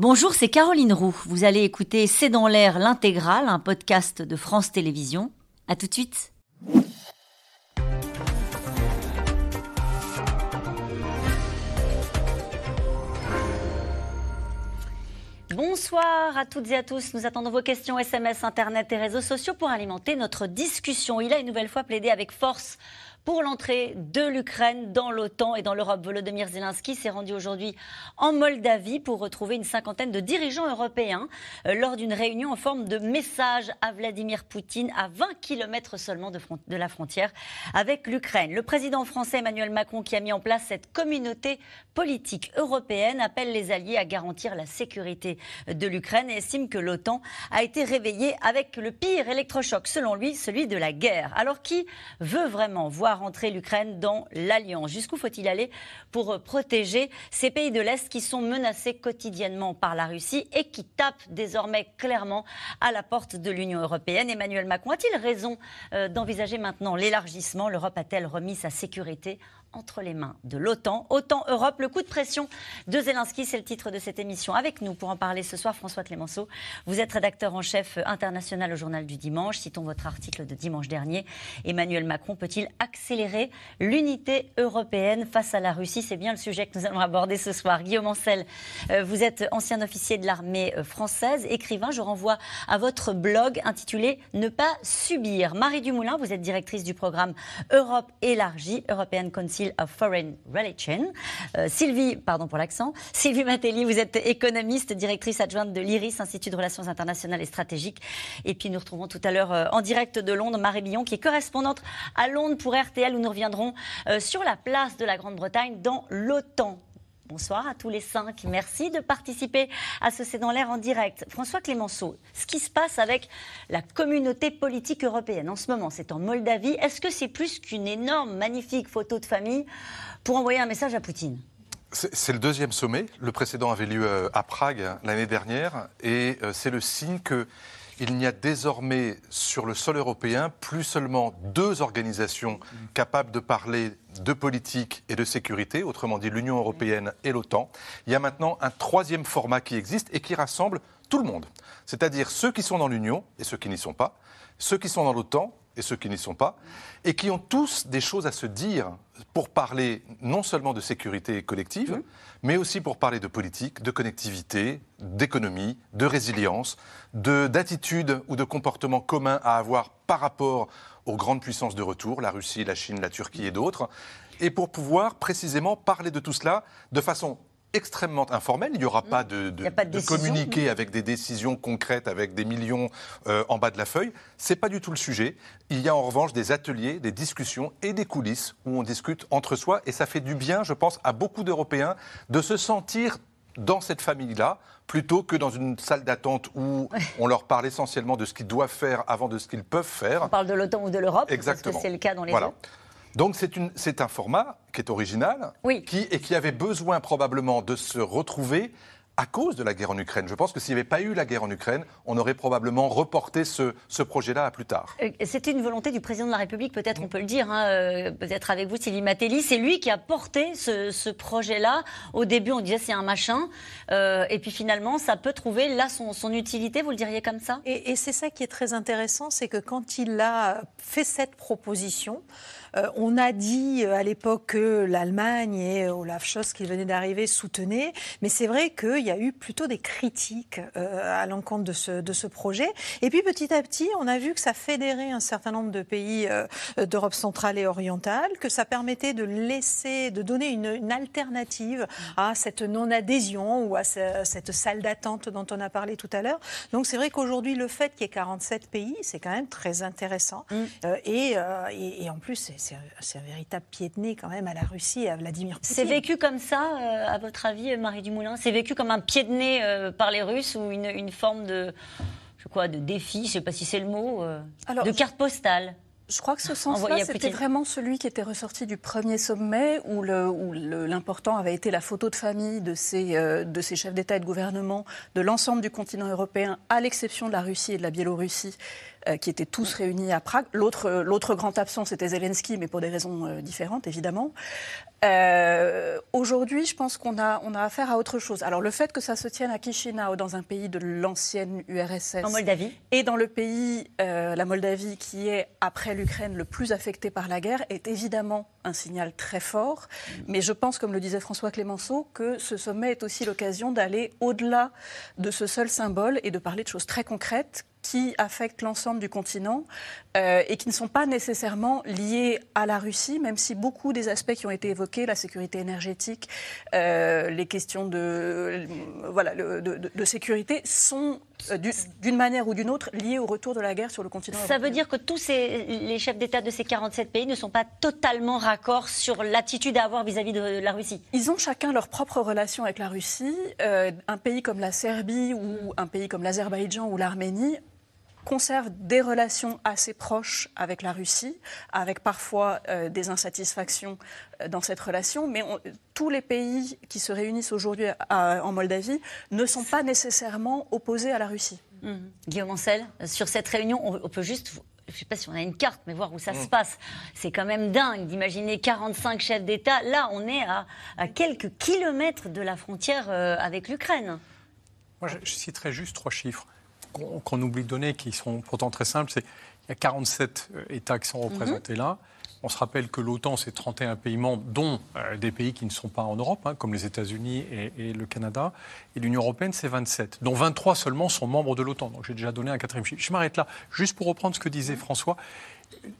Bonjour, c'est Caroline Roux. Vous allez écouter C'est dans l'air l'intégrale, un podcast de France Télévisions. À tout de suite. Bonsoir à toutes et à tous. Nous attendons vos questions SMS, Internet et réseaux sociaux pour alimenter notre discussion. Il a une nouvelle fois plaidé avec force pour l'entrée de l'Ukraine dans l'OTAN et dans l'Europe. Volodymyr Zelensky s'est rendu aujourd'hui en Moldavie pour retrouver une cinquantaine de dirigeants européens euh, lors d'une réunion en forme de message à Vladimir Poutine à 20 km seulement de, de la frontière avec l'Ukraine. Le président français Emmanuel Macron, qui a mis en place cette communauté politique européenne, appelle les alliés à garantir la sécurité de l'Ukraine et estime que l'OTAN a été réveillée avec le pire électrochoc, selon lui, celui de la guerre. Alors qui veut vraiment voir rentrer l'Ukraine dans l'Alliance. Jusqu'où faut-il aller pour protéger ces pays de l'Est qui sont menacés quotidiennement par la Russie et qui tapent désormais clairement à la porte de l'Union européenne? Emmanuel Macron a-t-il raison euh, d'envisager maintenant l'élargissement? L'Europe a-t-elle remis sa sécurité entre les mains de l'OTAN. OTAN Europe, le coup de pression de Zelensky, c'est le titre de cette émission. Avec nous pour en parler ce soir, François Clémenceau. Vous êtes rédacteur en chef international au journal du dimanche. Citons votre article de dimanche dernier. Emmanuel Macron peut-il accélérer l'unité européenne face à la Russie? C'est bien le sujet que nous allons aborder ce soir. Guillaume Ancel, euh, vous êtes ancien officier de l'armée euh, française, écrivain. Je renvoie à votre blog intitulé Ne pas subir. Marie Dumoulin, vous êtes directrice du programme Europe élargie, European Council of Foreign Relations. Euh, Sylvie, pardon pour l'accent. Sylvie Matelli, vous êtes économiste, directrice adjointe de l'IRIS, Institut de Relations internationales et stratégiques. Et puis nous retrouvons tout à l'heure euh, en direct de Londres Marie Billon, qui est correspondante à Londres pour RTL, où nous reviendrons euh, sur la place de la Grande-Bretagne dans l'OTAN. Bonsoir à tous les cinq. Merci de participer à ce C'est dans l'air en direct. François Clémenceau, ce qui se passe avec la communauté politique européenne en ce moment, c'est en Moldavie. Est-ce que c'est plus qu'une énorme, magnifique photo de famille pour envoyer un message à Poutine? C'est le deuxième sommet. Le précédent avait lieu euh, à Prague l'année dernière et euh, c'est le signe que il n'y a désormais sur le sol européen plus seulement deux organisations capables de parler de politique et de sécurité, autrement dit l'Union européenne et l'OTAN. Il y a maintenant un troisième format qui existe et qui rassemble tout le monde, c'est-à-dire ceux qui sont dans l'Union et ceux qui n'y sont pas, ceux qui sont dans l'OTAN et ceux qui n'y sont pas, et qui ont tous des choses à se dire pour parler non seulement de sécurité collective, mmh. mais aussi pour parler de politique, de connectivité, d'économie, de résilience, d'attitude ou de comportement commun à avoir par rapport aux grandes puissances de retour, la Russie, la Chine, la Turquie et d'autres, et pour pouvoir précisément parler de tout cela de façon extrêmement informel. Il n'y aura pas de, de, communiqué avec des décisions concrètes, avec des millions euh, en bas de la feuille. C'est pas du tout le sujet. Il y a en revanche des ateliers, des discussions et des coulisses où on discute entre soi. Et ça fait du bien, je pense, à beaucoup d'Européens de se sentir dans cette famille-là, plutôt que dans une salle d'attente où on leur parle essentiellement de ce qu'ils doivent faire avant de ce qu'ils peuvent faire. On parle de l'OTAN ou de l'Europe, parce que c'est le cas dans les voilà. Donc c'est un format qui est original qui, et qui avait besoin probablement de se retrouver à cause de la guerre en Ukraine. Je pense que s'il n'y avait pas eu la guerre en Ukraine, on aurait probablement reporté ce, projet-là à plus tard. Euh, c'était une volonté du président de la République, peut-être on peut le dire, hein, euh, peut-être avec vous, Sylvie Matelli. C'est lui qui a porté ce, projet-là. Au début, on disait c'est un machin. Euh, et puis finalement, ça peut trouver là son, utilité, vous le diriez comme ça? Et, et c'est ça qui est très intéressant, c'est que quand il a fait cette proposition, euh, on a dit euh, à l'époque que l'Allemagne et Olaf Scholz, qui venait d'arriver, soutenaient, mais c'est vrai qu'il y a eu plutôt des critiques euh, à l'encontre de ce, projet. Et puis petit à petit, on a vu que ça fédérait un certain nombre de pays d'Europe centrale et orientale, que ça permettait de laisser, de donner une, alternative à cette non-adhésion ou à cette salle d'attente dont on a parlé tout à l'heure. Donc c'est vrai qu'aujourd'hui, le fait qu'il y ait 47 pays, c'est quand même très intéressant. Mm. et, et, en plus, c'est un véritable pied de nez quand même à la Russie et à Vladimir Poutine. C'est vécu comme ça, euh, à votre avis, Marie Dumoulin? C'est vécu comme un pied de nez euh, par les Russes ou une, forme de, je crois, de défi, je ne sais pas si c'est le mot, euh, de carte postale. je crois que ce sens-là, c'était vraiment celui qui était ressorti du premier sommet, où l'important avait été la photo de famille de ces, euh, de ces chefs d'État et de gouvernement de l'ensemble du continent européen, à l'exception de la Russie et de la Biélorussie, euh, qui étaient tous réunis à Prague. L'autre grand absent, c'était Zelensky, mais pour des raisons euh, différentes, évidemment. Euh, aujourd'hui, je pense qu'on a, on a affaire à autre chose. Alors, le fait que ça se tienne à Chisinau, dans un pays de l'ancienne URSS. En Moldavie. Et dans le pays, la Moldavie, qui est, après l'Ukraine, le plus affecté par la guerre, est évidemment un signal très fort. Mais je pense, comme le disait François Clémenceau, que ce sommet est aussi l'occasion d'aller au-delà de ce seul symbole et de parler de choses très concrètes qui affectent l'ensemble du continent euh, et qui ne sont pas nécessairement liés à la Russie, même si beaucoup des aspects qui ont été évoqués, la sécurité énergétique, euh, les questions de, euh, voilà, de, sécurité, sont d'une manière ou d'une autre liés au retour de la guerre sur le continent. Ça veut dire que tous ces, les chefs d'État de ces 47 pays ne sont pas totalement raccords sur l'attitude à avoir vis-à-vis de la Russie Ils ont chacun leur propre relation avec la Russie. un pays comme la Serbie ou un pays comme l'Azerbaïdjan ou l'Arménie conserve des relations assez proches avec la Russie, avec parfois euh, des insatisfactions euh, dans cette relation, mais tous les pays qui se réunissent aujourd'hui en Moldavie ne sont pas nécessairement opposés à la Russie. Mmh. Guillaume Ancel, sur cette réunion, on, peut juste je ne sais pas si on a une carte, mais voir où ça mmh. se passe. C'est quand même dingue d'imaginer 45 chefs d'État. Là, on est à, quelques kilomètres de la frontière euh, avec l'Ukraine. Moi, je, citerai juste trois chiffres qu'on oublie de donner, qui sont pourtant très simples, c'est qu'il y a 47 euh, États qui sont représentés mhm. là. On se rappelle que l'OTAN, c'est 31 pays membres, dont euh, des pays qui ne sont pas en Europe, hein, comme les États-Unis et, le Canada. Et l'Union européenne, c'est 27, dont 23 seulement sont membres de l'OTAN. Donc j'ai déjà donné un quatrième chiffre. Je m'arrête là, juste pour reprendre ce que disait. François.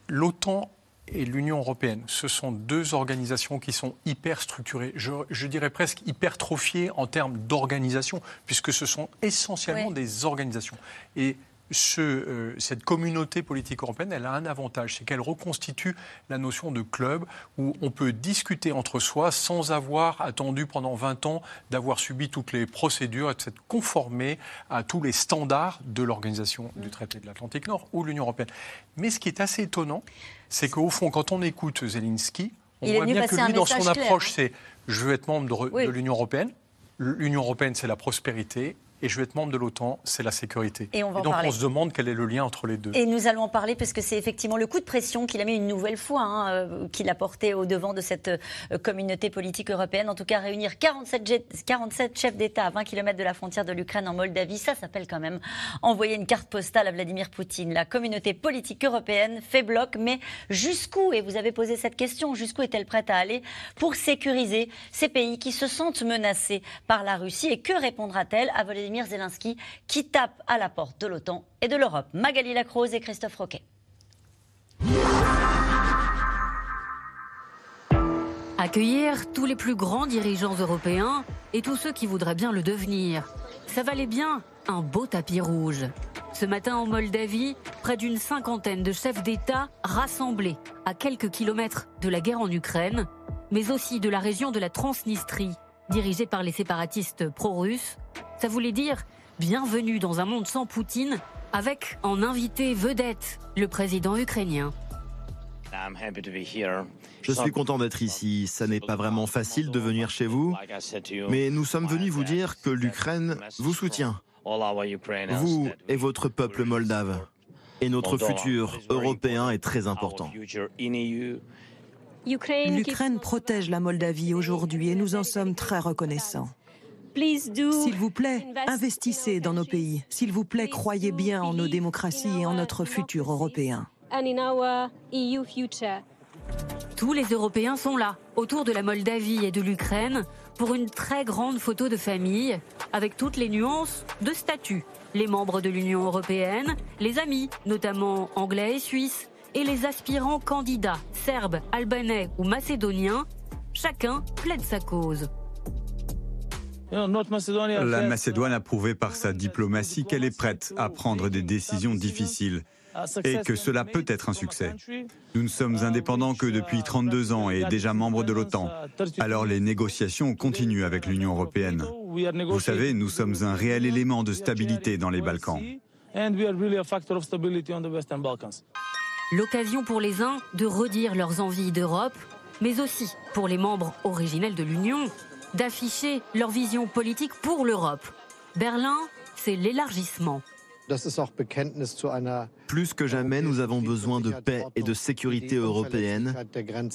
L'OTAN et l'Union européenne, ce sont deux organisations qui sont hyper structurées, je, dirais presque hypertrophiées en termes d'organisation, puisque ce sont essentiellement des organisations. Et ce, euh, cette communauté politique européenne, elle a un avantage, c'est qu'elle reconstitue la notion de club où on peut discuter entre soi sans avoir attendu pendant 20 ans d'avoir subi toutes les procédures et de s'être conformé à tous les standards de l'organisation du traité de l'Atlantique Nord ou l'Union européenne. Mais ce qui est assez étonnant, c'est qu'au fond, quand on écoute Zelensky, on voit bien que lui, dans son approche, c'est je veux être membre de l'Union européenne. L'Union européenne, c'est la prospérité et je veux être membre de l'OTAN, c'est la sécurité. Et, on donc on se demande quel est le lien entre les deux. Et nous allons en parler parce que c'est effectivement le coup de pression qu'il a mis une nouvelle fois, hein, euh, qu'il a porté au devant de cette euh, communauté politique européenne. En tout cas, réunir 47, 47 chefs d'État à 20 km de la frontière de l'Ukraine en Moldavie, ça s'appelle quand même envoyer une carte postale à Vladimir Poutine. La communauté politique européenne fait bloc, mais jusqu'où, et vous avez posé cette question, jusqu'où est-elle prête à aller pour sécuriser ces pays qui se sentent menacés par la Russie? Et que répondra-t-elle à Vladimir Vladimir Zelensky qui tape à la porte de l'OTAN et de l'Europe. Magali Lacrose et Christophe Roquet. Accueillir tous les plus grands dirigeants européens et tous ceux qui voudraient bien le devenir. Ça valait bien un beau tapis rouge. Ce matin en Moldavie, près d'une cinquantaine de chefs d'État rassemblés à quelques kilomètres de la guerre en Ukraine, mais aussi de la région de la Transnistrie, dirigée par les séparatistes pro-russes, ça voulait dire bienvenue dans un monde sans Poutine, avec en invité vedette le président ukrainien. Je suis content d'être ici. Ça n'est pas vraiment facile de venir chez vous, mais nous sommes venus vous dire que l'Ukraine vous soutient. Vous et votre peuple moldave. Et notre futur européen est très important. L'Ukraine protège la Moldavie aujourd'hui et nous en sommes très reconnaissants. S'il vous plaît, investissez dans nos pays. S'il vous plaît, croyez bien en nos démocraties et en notre futur européen. E Tous les Européens sont là, autour de la Moldavie et de l'Ukraine, pour une très grande photo de famille, avec toutes les nuances de statut. Les membres de l'Union européenne, les amis, notamment anglais et suisses, et les aspirants candidats, serbes, albanais ou macédoniens, chacun plaide sa cause. La Macédoine a prouvé par sa diplomatie qu'elle est prête à prendre des décisions difficiles et que cela peut être un succès. Nous ne sommes indépendants que depuis 32 ans et déjà membres de l'OTAN. Alors les négociations continuent avec l'Union européenne. Vous savez, nous sommes un réel élément de stabilité dans les Balkans. L'occasion pour les uns de redire leurs envies d'Europe, mais aussi pour les membres originels de l'Union d'afficher leur vision politique pour l'Europe. Berlin, c'est l'élargissement. Plus que jamais, nous avons besoin de paix et de sécurité européenne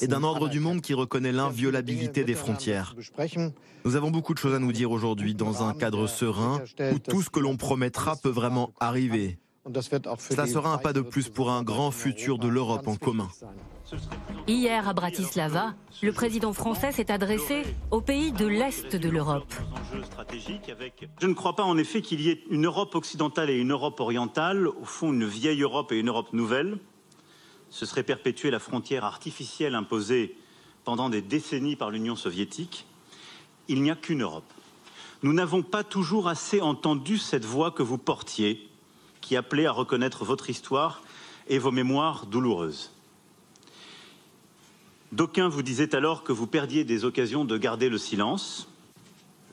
et d'un ordre du monde qui reconnaît l'inviolabilité des frontières. Nous avons beaucoup de choses à nous dire aujourd'hui dans un cadre serein où tout ce que l'on promettra peut vraiment arriver. Cela sera un pas de plus pour un grand futur de l'Europe en commun. Hier à Bratislava, le président français s'est adressé aux pays de l'Est de l'Europe. Je ne crois pas en effet qu'il y ait une Europe occidentale et une Europe orientale, au fond une vieille Europe et une Europe nouvelle. Ce serait perpétuer la frontière artificielle imposée pendant des décennies par l'Union soviétique. Il n'y a qu'une Europe. Nous n'avons pas toujours assez entendu cette voix que vous portiez, qui appelait à reconnaître votre histoire et vos mémoires douloureuses. D'aucuns vous disaient alors que vous perdiez des occasions de garder le silence.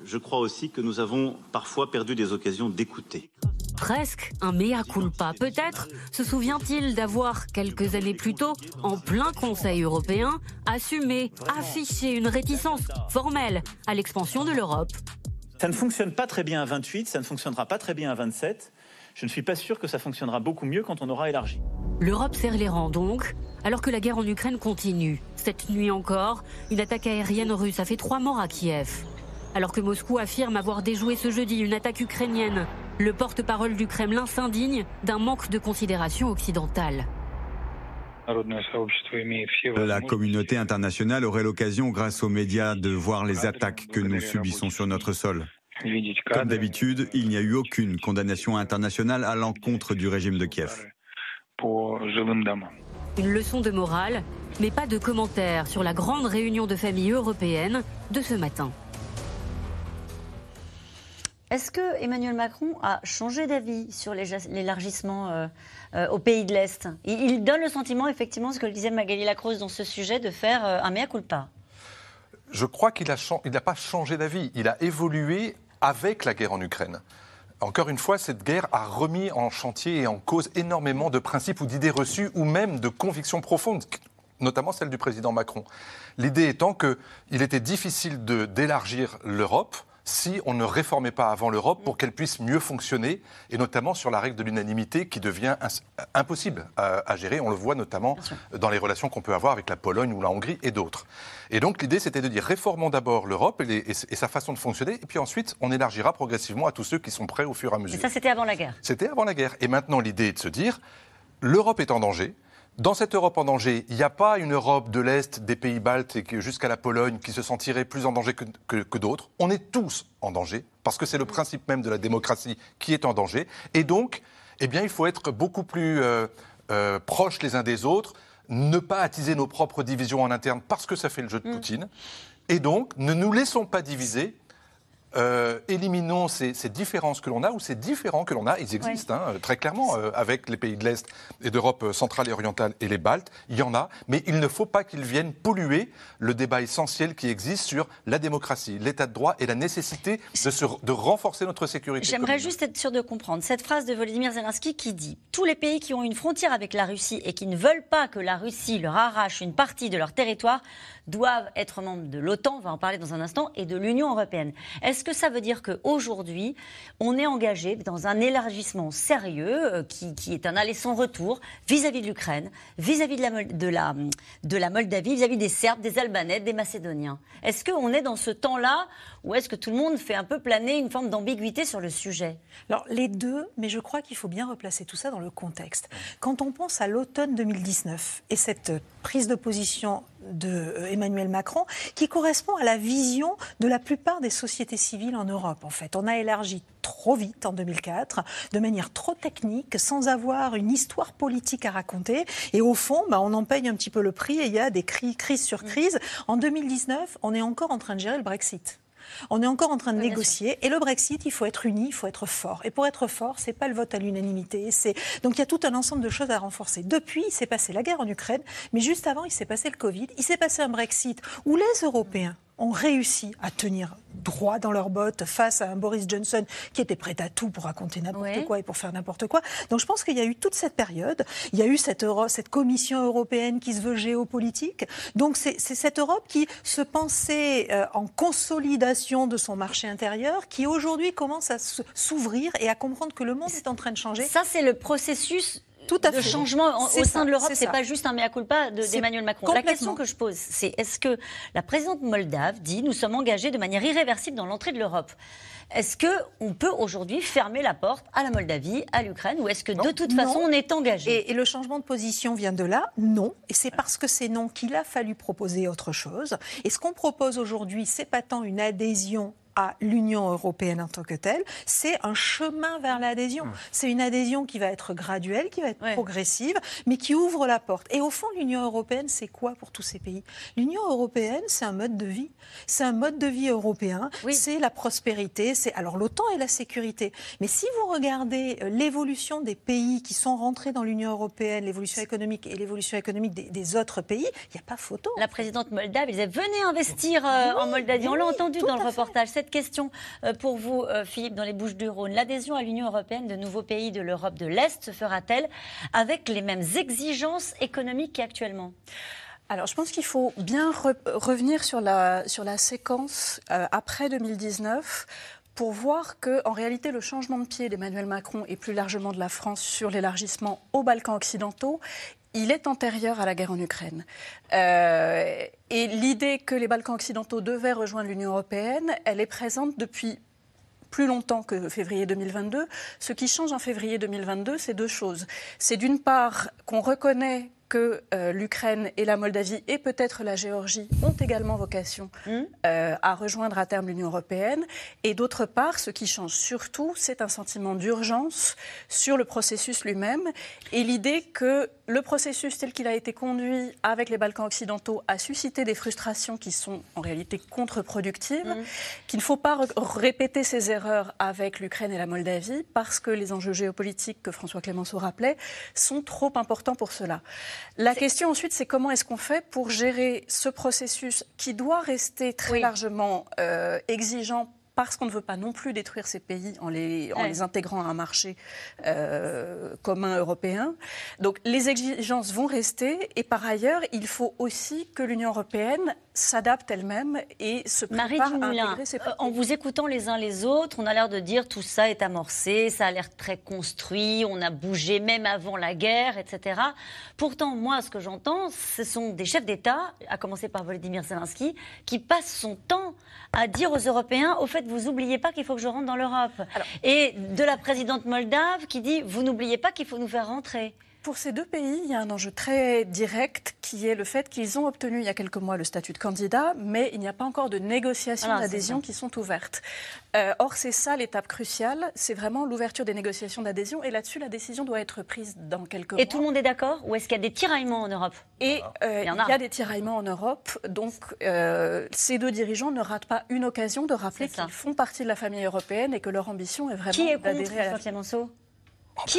Je crois aussi que nous avons parfois perdu des occasions d'écouter. Presque un mea culpa. Peut-être se souvient-il d'avoir, quelques années plus tôt, en plein Conseil européen, assumé, affiché une réticence formelle à l'expansion de l'Europe. Ça ne fonctionne pas très bien à 28, ça ne fonctionnera pas très bien à 27. Je ne suis pas sûr que ça fonctionnera beaucoup mieux quand on aura élargi. L'Europe serre les rangs donc, alors que la guerre en Ukraine continue. Cette nuit encore, une attaque aérienne russe a fait trois morts à Kiev. Alors que Moscou affirme avoir déjoué ce jeudi une attaque ukrainienne, le porte-parole du Kremlin s'indigne d'un manque de considération occidentale. La communauté internationale aurait l'occasion, grâce aux médias, de voir les attaques que nous subissons sur notre sol. Comme d'habitude, il n'y a eu aucune condamnation internationale à l'encontre du régime de Kiev. Une leçon de morale, mais pas de commentaires sur la grande réunion de famille européenne de ce matin. Est-ce que Emmanuel Macron a changé d'avis sur l'élargissement euh, euh, au pays de l'Est? Il, donne le sentiment, effectivement, ce que le disait Magali Lacroze dans ce sujet, de faire euh, un mea culpa. Je crois qu'il n'a pas changé d'avis. Il a évolué avec la guerre en Ukraine. Encore une fois, cette guerre a remis en chantier et en cause énormément de principes ou d'idées reçues ou même de convictions profondes, notamment celle du président Macron. L'idée étant qu'il était difficile d'élargir l'Europe si on ne réformait pas avant l'Europe pour qu'elle puisse mieux fonctionner, et notamment sur la règle de l'unanimité qui devient impossible à, gérer. On le voit notamment dans les relations qu'on peut avoir avec la Pologne ou la Hongrie et d'autres. Et donc l'idée, c'était de dire réformons d'abord l'Europe et, sa façon de fonctionner, et puis ensuite on élargira progressivement à tous ceux qui sont prêts au fur et à mesure. Et ça, c'était avant la guerre. C'était avant la guerre. Et maintenant, l'idée est de se dire l'Europe est en danger. Dans cette Europe en danger, il n'y a pas une Europe de l'Est, des pays baltes et jusqu'à la Pologne qui se sentirait plus en danger que, d'autres. On est tous en danger, parce que c'est le principe même de la démocratie qui est en danger. Et donc, eh bien, il faut être beaucoup plus euh, euh, proches les uns des autres, ne pas attiser nos propres divisions en interne parce que ça fait le jeu de mm. Poutine. Et donc, ne nous laissons pas diviser euh, éliminons ces, différences que l'on a ou ces différents que l'on a. Ils existent hein, très clairement euh, avec les pays de l'Est et d'Europe centrale et orientale et les Baltes. Il y en a, mais il ne faut pas qu'ils viennent polluer le débat essentiel qui existe sur la démocratie, l'état de droit et la nécessité de, de renforcer notre sécurité. J'aimerais juste être sûr de comprendre cette phrase de Volodymyr Zelensky qui dit Tous les pays qui ont une frontière avec la Russie et qui ne veulent pas que la Russie leur arrache une partie de leur territoire doivent être membres de l'OTAN, on va en parler dans un instant, et de l'Union européenne. Est-ce que ça veut dire qu'aujourd'hui, on est engagé dans un élargissement sérieux euh, qui, est un aller sans retour vis-à-vis de l'Ukraine, vis-à-vis de la, Moldavie, vis-à-vis des Serbes, des Albanais, des Macédoniens? Est-ce qu'on est dans ce temps-là ou est-ce que tout le monde fait un peu planer une forme d'ambiguïté sur le sujet? Alors les deux, mais je crois qu'il faut bien replacer tout ça dans le contexte. Quand on pense à l'automne 2019 et cette prise de position de euh, Emmanuel Macron qui correspond à la vision de la plupart des sociétés civiles en Europe. En fait, on a élargi trop vite en 2004, de manière trop technique, sans avoir une histoire politique à raconter. Et au fond, bah, on en paye un petit peu le prix et il y a des crises sur crise. En 2019, on est encore en train de gérer le Brexit. On est encore en train de négocier. Et le Brexit, il faut être uni, il faut être fort. Et pour être fort, c'est pas le vote à l'unanimité. donc il y a tout un ensemble de choses à renforcer. Depuis, il s'est passé la guerre en Ukraine, mais juste avant, il s'est passé le Covid. Il s'est passé un Brexit où les Européens ont réussi à tenir droit dans leurs bottes face à un Boris Johnson qui était prêt à tout pour raconter n'importe quoi et pour faire n'importe quoi. Donc je pense qu'il y a eu toute cette période, il y a eu cette, cette Commission européenne qui se veut géopolitique. Donc c'est cette Europe qui se pensait euh, en consolidation de son marché intérieur, qui aujourd'hui commence à s'ouvrir et à comprendre que le monde est en train de changer. Ça, c'est le processus tout à de changement au sein de l'Europe. C'est pas juste un mea culpa d'Emmanuel Macron. La question que je pose, c'est est-ce que la présidente moldave dit nous sommes engagés de manière irréversible dans l'entrée de l'Europe? Est-ce qu'on peut aujourd'hui fermer la porte à la Moldavie, à l'Ukraine, ou est-ce que de toute façon on est engagé? Et, le changement de position vient de là Non. Et c'est parce que c'est non qu'il a fallu proposer autre chose. Et ce qu'on propose aujourd'hui, c'est pas tant une adhésion à l'Union européenne en tant que telle, c'est un chemin vers l'adhésion. Mmh. C'est une adhésion qui va être graduelle, qui va être progressive, mais qui ouvre la porte. Et au fond, l'Union européenne, c'est quoi pour tous ces pays? L'Union européenne, c'est un mode de vie. C'est un mode de vie européen. C'est la prospérité. C'est alors l'OTAN et la sécurité. Mais si vous regardez euh, l'évolution des pays qui sont rentrés dans l'Union européenne, l'évolution économique et l'évolution économique des, autres pays, il n'y a pas photo. La présidente moldave, ils venez investir euh, en Moldavie. On l'a entendu dans le reportage cette question euh, pour vous, euh, Philippe, dans les Bouches du Rhône. L'adhésion à l'Union européenne de nouveaux pays de l'Europe de l'Est se fera-t-elle avec les mêmes exigences économiques qu'actuellement? Alors, je pense qu'il faut bien revenir sur la, sur la séquence euh, après 2019 pour voir que, en réalité, le changement de pied d'Emmanuel Macron et plus largement de la France sur l'élargissement aux Balkans occidentaux, il est antérieur à la guerre en Ukraine. Euh, et l'idée que les Balkans occidentaux devaient rejoindre l'Union européenne, elle est présente depuis plus longtemps que février 2022. Ce qui change en février 2022, c'est deux choses. C'est d'une part qu'on reconnaît que euh, l'Ukraine et la Moldavie et peut-être la Géorgie ont également vocation mmh. euh, à rejoindre à terme l'Union européenne. Et d'autre part, ce qui change surtout, c'est un sentiment d'urgence sur le processus lui-même et l'idée que le processus tel qu'il a été conduit avec les Balkans occidentaux a suscité des frustrations qui sont en réalité contre-productives, mmh. qu'il ne faut pas répéter ces erreurs avec l'Ukraine et la Moldavie parce que les enjeux géopolitiques que François Clémenceau rappelait sont trop importants pour cela. La question ensuite, c'est comment est-ce qu'on fait pour gérer ce processus qui doit rester très largement euh, exigeant parce qu'on ne veut pas non plus détruire ces pays en les, en les intégrant à un marché euh, commun européen. Donc les exigences vont rester et par ailleurs, il faut aussi que l'Union européenne s'adapte elle-même et se prépare à intégrer ses euh, En vous écoutant les uns les autres, on a l'air de dire tout ça est amorcé, ça a l'air très construit, on a bougé même avant la guerre, etc. Pourtant, moi, ce que j'entends, ce sont des chefs d'État, à commencer par Volodymyr Zelensky, qui passent son temps à dire aux Européens, au fait, vous n'oubliez pas qu'il faut que je rentre dans l'Europe. Et de la présidente moldave qui dit, vous n'oubliez pas qu'il faut nous faire rentrer. Pour ces deux pays, il y a un enjeu très direct qui est le fait qu'ils ont obtenu il y a quelques mois le statut de candidat, mais il n'y a pas encore de négociations d'adhésion qui sont ouvertes. Euh, or, c'est ça l'étape cruciale, c'est vraiment l'ouverture des négociations d'adhésion, et là-dessus, la décision doit être prise dans quelques mois. Et tout le monde est d'accord Ou est-ce qu'il y a des tiraillements en Europe? Et euh, il, y a. des tiraillements en Europe, donc euh, ces deux dirigeants ne ratent pas une occasion de rappeler qu'ils font partie de la famille européenne et que leur ambition est vraiment d'adhérer à la... Qui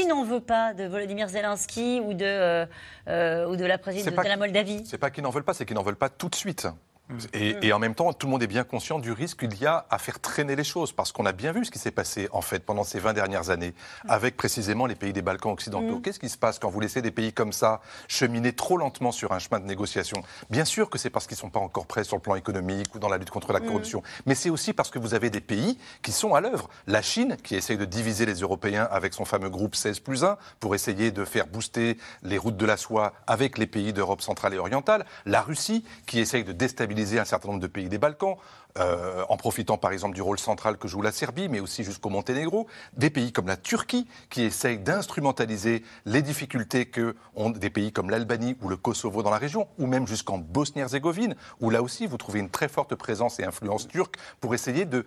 n'en veut pas de Volodymyr Zelensky ou de, euh, euh, ou de la présidente de la Moldavie? C'est pas qu'ils n'en veulent pas, c'est qu'ils n'en veulent pas tout de suite. Mm. Et, en même temps, tout le monde est bien conscient du risque qu'il y a à faire traîner les choses, parce qu'on a bien vu ce qui s'est passé en fait pendant ces 20 dernières années, mm. avec précisément les pays des Balkans occidentaux. Mm. Qu'est-ce qui se passe quand vous laissez des pays comme ça cheminer trop lentement sur un chemin de négociation? Bien sûr que c'est parce qu'ils ne sont pas encore prêts sur le plan économique ou dans la lutte contre la corruption, mais c'est aussi parce que vous avez des pays qui sont à l'œuvre. La Chine, qui essaye de diviser les Européens avec son fameux groupe 16 plus 1 pour essayer de faire booster les routes de la soie avec les pays d'Europe centrale et orientale. La Russie, qui essaye de déstabiliser un certain nombre de pays des Balkans, euh, en profitant par exemple du rôle central que joue la Serbie, mais aussi jusqu'au Monténégro, des pays comme la Turquie qui essayent d'instrumentaliser les difficultés que ont des pays comme l'Albanie ou le Kosovo dans la région, ou même jusqu'en Bosnie-Herzégovine, où là aussi vous trouvez une très forte présence et influence turque pour essayer de,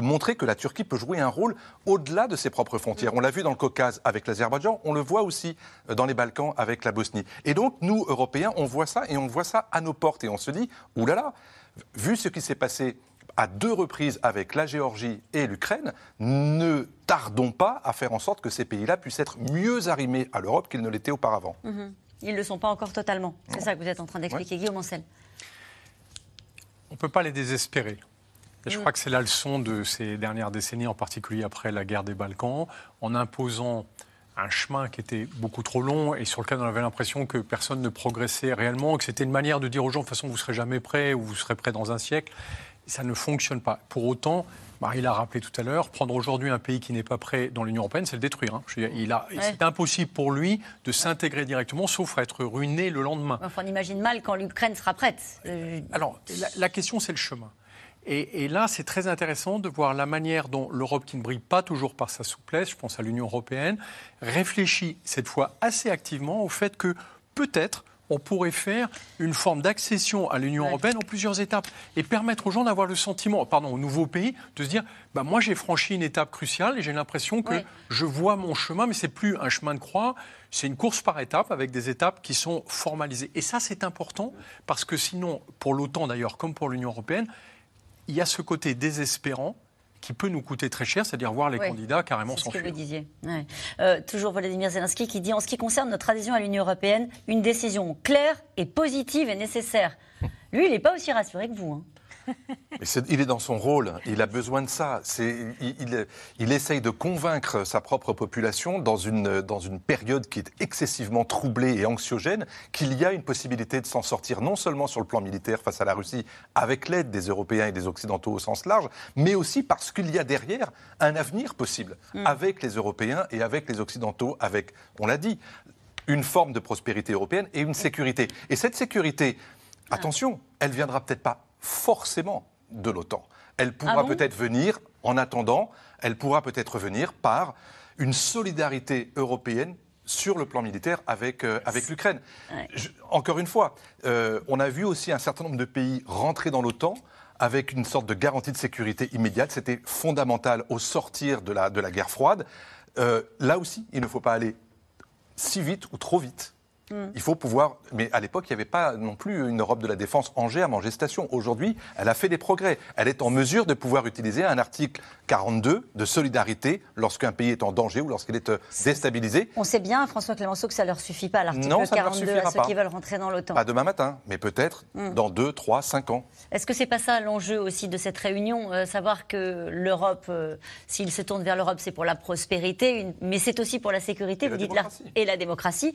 montrer que la Turquie peut jouer un rôle au-delà de ses propres frontières. On l'a vu dans le Caucase avec l'Azerbaïdjan, on le voit aussi euh, dans les Balkans avec la Bosnie. Et donc nous, Européens, on voit ça et on voit ça à nos portes et on se dit, oulala, vu ce qui s'est passé à deux reprises avec la Géorgie et l'Ukraine, ne tardons pas à faire en sorte que ces pays-là puissent être mieux arrimés à l'Europe qu'ils ne l'étaient auparavant. Mhm. Ils ne le sont pas encore totalement. C'est ça que vous êtes en train d'expliquer, Guillaume Ancel. On ne peut pas les désespérer. Et je mm. crois que c'est la leçon de ces dernières décennies, en particulier après la guerre des Balkans, en imposant un chemin qui était beaucoup trop long et sur lequel on avait l'impression que personne ne progressait réellement, que c'était une manière de dire aux gens, de toute façon, vous ne serez jamais prêts ou vous serez prêts dans un siècle. ça ne fonctionne pas. Pour autant, Marie l'a rappelé tout à l'heure, prendre aujourd'hui un pays qui n'est pas prêt dans l'Union européenne, c'est le détruire. Hein. C'est impossible pour lui de s'intégrer directement, sauf à être ruiné le lendemain. Enfin, on imagine mal quand l'Ukraine sera prête. Euh, Alors, la question, c'est le chemin. Et, là, c'est très intéressant de voir la manière dont l'Europe, qui ne brille pas toujours par sa souplesse, je pense à l'Union européenne, réfléchit cette fois assez activement au fait que peut-être on pourrait faire une forme d'accession à l'Union européenne en plusieurs étapes et permettre aux gens d'avoir le sentiment, pardon, au nouveau pays, de se dire bah, moi j'ai franchi une étape cruciale et j'ai l'impression que je vois mon chemin, mais c'est plus un chemin de croix, c'est une course par étapes avec des étapes qui sont formalisées. Et ça, c'est important parce que sinon, pour l'OTAN d'ailleurs, comme pour l'Union européenne, il y a ce côté désespérant qui peut nous coûter très cher, c'est-à-dire voir les candidats carrément s'enfuir. C'est ce que vous disiez. Euh, toujours Volodymyr Zelensky qui dit en ce qui concerne notre adhésion à l'Union européenne, une décision claire et positive est nécessaire. Lui, il n'est pas aussi rassuré que vous. Hein il est dans son rôle, il a besoin de ça. Il, il, essaye de convaincre sa propre population dans une, dans une période qui est excessivement troublée et anxiogène qu'il y a une possibilité de s'en sortir non seulement sur le plan militaire face à la Russie avec l'aide des Européens et des Occidentaux au sens large, mais aussi parce qu'il y a derrière un avenir possible mm. avec les Européens et avec les Occidentaux, avec, on l'a dit, une forme de prospérité européenne et une sécurité. Et cette sécurité, attention, elle viendra peut-être pas forcément de l'OTAN. Elle pourra ah peut-être venir, en attendant, elle pourra peut-être venir par une solidarité européenne sur le plan militaire avec, euh, avec l'Ukraine. Encore une fois, euh, on a vu aussi un certain nombre de pays rentrer dans l'OTAN avec une sorte de garantie de sécurité immédiate. C'était fondamental au sortir de la, de la guerre froide. Euh, là aussi, il ne faut pas aller si vite ou trop vite. Mm. Il faut pouvoir. Mais à l'époque, il n'y avait pas non plus une Europe de la défense en germe, en gestation. Aujourd'hui, elle a fait des progrès. Elle est en mesure de pouvoir utiliser un article 42 de solidarité lorsqu'un pays est en danger ou lorsqu'il est euh, déstabilisé. On sait bien, François Clémenceau, que ça ne leur suffit pas, l'article 42, à ceux qui veulent rentrer dans l'OTAN. Pas demain matin, mais peut-être mm. dans 2, 3, 5 ans. Est-ce que c'est pas ça l'enjeu aussi de cette réunion euh, Savoir que l'Europe, euh, s'il se tourne vers l'Europe, c'est pour la prospérité, mais c'est aussi pour la sécurité, vous dites là, et la démocratie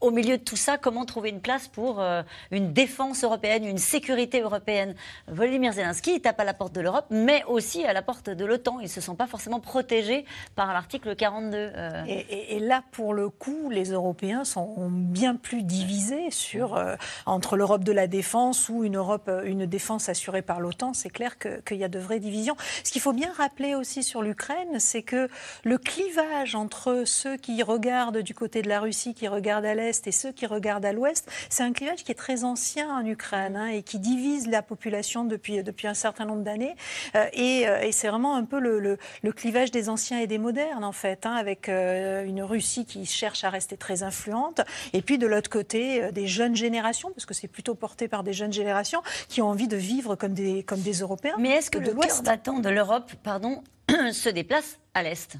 au milieu de tout ça, comment trouver une place pour euh, une défense européenne, une sécurité européenne? Volodymyr Zelensky, tape à la porte de l'Europe, mais aussi à la porte de l'OTAN. Ils ne se sont pas forcément protégés par l'article 42. Euh. Et, là, pour le coup, les Européens sont bien plus divisés sur, euh, entre l'Europe de la défense ou une, Europe, une défense assurée par l'OTAN. C'est clair qu'il y a de vraies divisions. Ce qu'il faut bien rappeler aussi sur l'Ukraine, c'est que le clivage entre ceux qui regardent du côté de la Russie, qui regardent à l'Est, et ceux qui regardent à l'ouest, c'est un clivage qui est très ancien en Ukraine hein, et qui divise la population depuis, depuis un certain nombre d'années. Euh, euh, et, c'est vraiment un peu le, clivage des anciens et des modernes, en fait, hein, avec euh, une Russie qui cherche à rester très influente, et puis de l'autre côté, des jeunes générations, parce que c'est plutôt porté par des jeunes générations, qui ont envie de vivre comme des, comme des Européens. Mais est-ce que le cœur battant de l'Europe, pardon, se déplace à l'Est.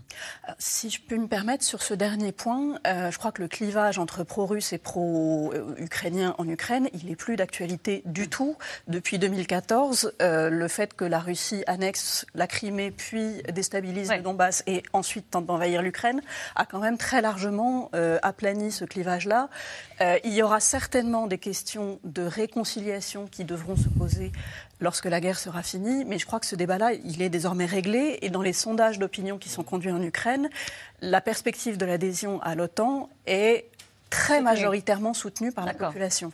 Euh, si je peux me permettre, sur ce dernier point, euh, je crois que le clivage entre pro-russe et pro-ukrainien en Ukraine, il n'est plus d'actualité du tout. Depuis 2014, euh, le fait que la Russie annexe la Crimée, puis déstabilise le Donbass et ensuite tente d'envahir l'Ukraine, a quand même très largement aplani ce clivage-là. il y aura certainement des questions de réconciliation qui devront se poser lorsque la guerre sera finie, mais je crois que ce débat-là, il est désormais réglé et dans les sondages d'opinion qui sont conduits en Ukraine, la perspective de l'adhésion à l'OTAN est très majoritairement soutenu par la population.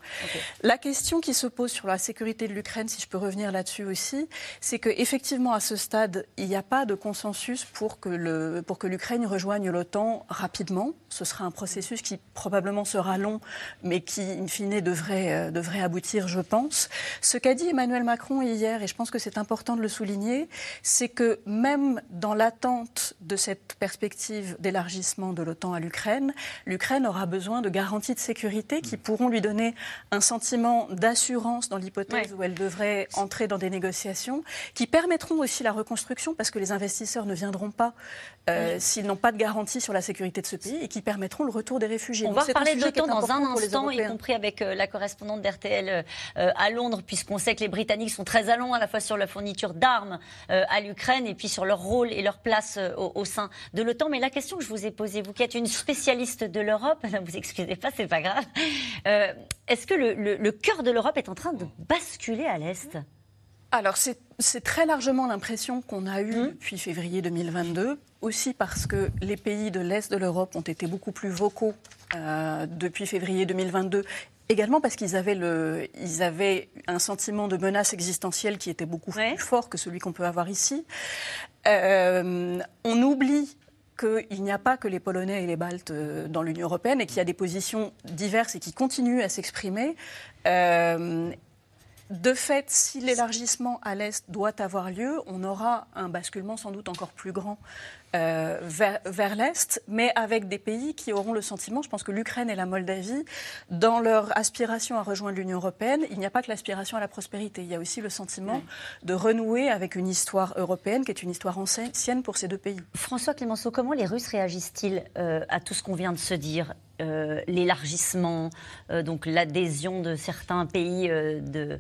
La question qui se pose sur la sécurité de l'Ukraine, si je peux revenir là-dessus aussi, c'est qu'effectivement, à ce stade, il n'y a pas de consensus pour que, le, pour que l'Ukraine rejoigne l'OTAN rapidement. Ce sera un processus qui probablement sera long, mais qui, in fine, devrait, euh, devrait aboutir, je pense. Ce qu'a dit Emmanuel Macron hier, et je pense que c'est important de le souligner, c'est que même dans l'attente de cette perspective d'élargissement de l'OTAN à l'Ukraine, l'Ukraine aura besoin de de garanties de sécurité qui pourront lui donner un sentiment d'assurance dans l'hypothèse où elle devrait entrer dans des négociations, qui permettront aussi la reconstruction, parce que les investisseurs ne viendront pas euh, s'ils n'ont pas de garantie sur la sécurité de ce pays, et qui permettront le retour des réfugiés. On va reparler de l'OTAN dans un instant, y compris avec euh, la correspondante d'RTL euh, à Londres, puisqu'on sait que les Britanniques sont très allants à la fois sur la fourniture d'armes à l'Ukraine et puis sur leur rôle et leur place au, au sein de l'OTAN. Mais la question que je vous ai posée, vous qui êtes une spécialiste de l'Europe, vous excusez pas, c'est pas grave. Euh, est-ce que le, cœur de l'Europe est en train de basculer à l'Est? Alors, c'est très largement l'impression qu'on a eue mmh. depuis février 2022, aussi parce que les pays de l'Est de l'Europe ont été beaucoup plus vocaux euh, depuis février 2022 Également parce qu'ils avaient, le, ils avaient un sentiment de menace existentielle qui était beaucoup plus fort que celui qu'on peut avoir ici. Euh, on oublie qu'il n'y a pas que les Polonais et les Baltes euh, dans l'Union européenne et qu'il y a des positions diverses et qui continuent à s'exprimer. Euh, de fait, si l'élargissement à l'Est doit avoir lieu, on aura un basculement sans doute encore plus grand euh, vers, l'Est, mais avec des pays qui auront le sentiment, je pense que l'Ukraine et la Moldavie, dans leur aspiration à rejoindre l'Union européenne, il n'y a pas que l'aspiration à la prospérité, il y a aussi le sentiment de renouer avec une histoire européenne qui est une histoire ancienne pour ces deux pays. François Clémenceau, comment les Russes réagissent-ils euh, à tout ce qu'on vient de se dire? Euh, l'élargissement, euh, donc l'adhésion de certains pays euh, de,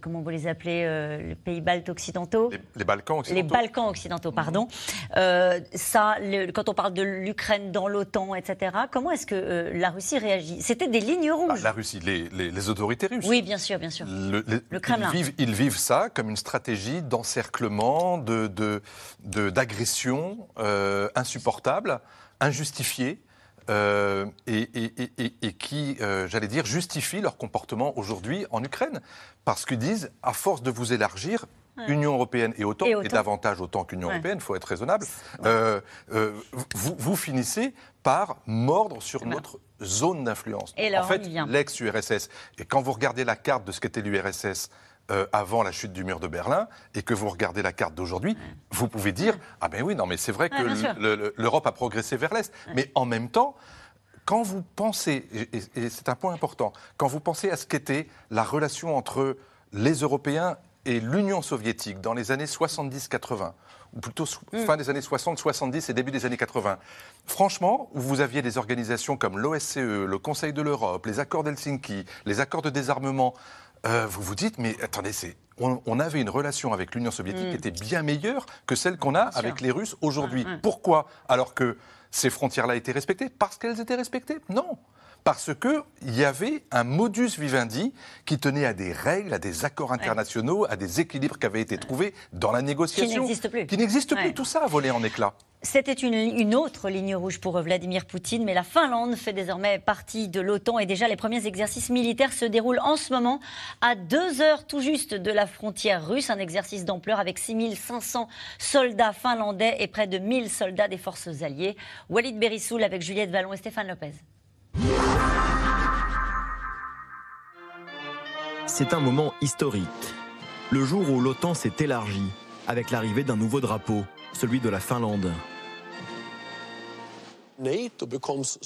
comment vous les appelez, les pays baltes occidentaux les, Balkans occidentaux. Les Balkans occidentaux, pardon. ça, quand on parle de l'Ukraine dans l'OTAN, etc., comment est-ce que la Russie réagit? C'était des lignes rouges. Bah, la Russie, les, autorités russes. Oui, bien sûr, bien sûr. Le, Kremlin. Ils vivent, ils vivent, ça comme une stratégie d'encerclement, d'agression de, insupportable, injustifiée. Euh, et, qui, euh, j'allais dire, justifient leur comportement aujourd'hui en Ukraine. Parce qu'ils disent, à force de vous élargir, Union européenne et autant, et, davantage autant qu'Union européenne, il faut être raisonnable, euh, vous, finissez par mordre sur notre zone d'influence. En fait, l'ex-URSS. Et quand vous regardez la carte de ce qu'était l'URSS, euh, avant la chute du mur de Berlin et que vous regardez la carte d'aujourd'hui, vous pouvez dire ah ben oui non mais c'est vrai que l'Europe a progressé vers l'est, mais en même temps quand vous pensez, et c'est un point important, quand vous pensez à ce qu'était la relation entre les Européens et l'Union soviétique dans les années 70-80, ou plutôt mm. fin des années 60, 70 et début des années 80. Franchement, vous aviez des organisations comme l'OSCE, le Conseil de l'Europe, les accords d'Helsinki, les accords de désarmement, euh, vous vous dites, mais attendez, on, avait une relation avec l'Union soviétique qui mm. était bien meilleure que celle qu'on a avec les Russes aujourd'hui. Pourquoi? Alors que ces frontières-là étaient respectées? Parce qu'elles étaient respectées? Non parce qu'il y avait un modus vivendi qui tenait à des règles, à des accords internationaux, à des équilibres qui avaient été trouvés dans la négociation. Qui n'existe plus. Qui n'existe plus. Tout ça a volé en éclats. C'était une, autre ligne rouge pour Vladimir Poutine, mais la Finlande fait désormais partie de l'OTAN et déjà les premiers exercices militaires se déroulent en ce moment à deux heures tout juste de la frontière russe. Un exercice d'ampleur avec 6500 soldats finlandais et près de 1000 soldats des forces alliées. Walid Berissoul avec Juliette Vallon et Stéphane Lopez. C'est un moment historique. Le jour où l'OTAN s'est élargie avec l'arrivée d'un nouveau drapeau, celui de la Finlande.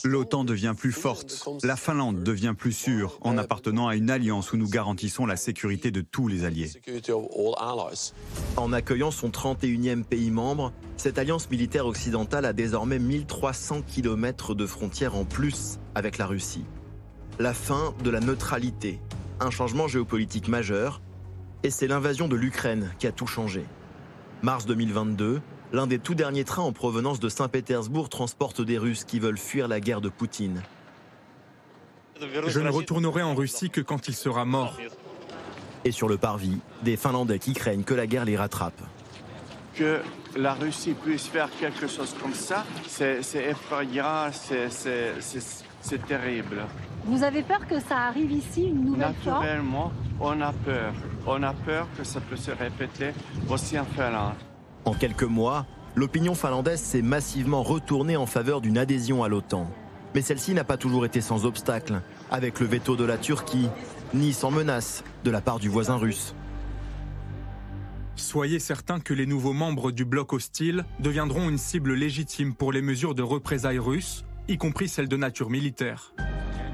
L'OTAN devient plus forte, la Finlande devient plus sûre en appartenant à une alliance où nous garantissons la sécurité de tous les alliés. En accueillant son 31e pays membre, cette alliance militaire occidentale a désormais 1300 km de frontières en plus avec la Russie. La fin de la neutralité, un changement géopolitique majeur, et c'est l'invasion de l'Ukraine qui a tout changé. Mars 2022, L'un des tout derniers trains en provenance de Saint-Pétersbourg transporte des Russes qui veulent fuir la guerre de Poutine. Je ne retournerai en Russie que quand il sera mort. Et sur le parvis, des Finlandais qui craignent que la guerre les rattrape. Que la Russie puisse faire quelque chose comme ça, c'est effrayant, c'est terrible. Vous avez peur que ça arrive ici une nouvelle fois? Naturellement, on a peur. On a peur que ça puisse se répéter aussi en Finlande. En quelques mois, l'opinion finlandaise s'est massivement retournée en faveur d'une adhésion à l'OTAN. Mais celle-ci n'a pas toujours été sans obstacle, avec le veto de la Turquie, ni sans menace de la part du voisin russe. Soyez certains que les nouveaux membres du bloc hostile deviendront une cible légitime pour les mesures de représailles russes, y compris celles de nature militaire.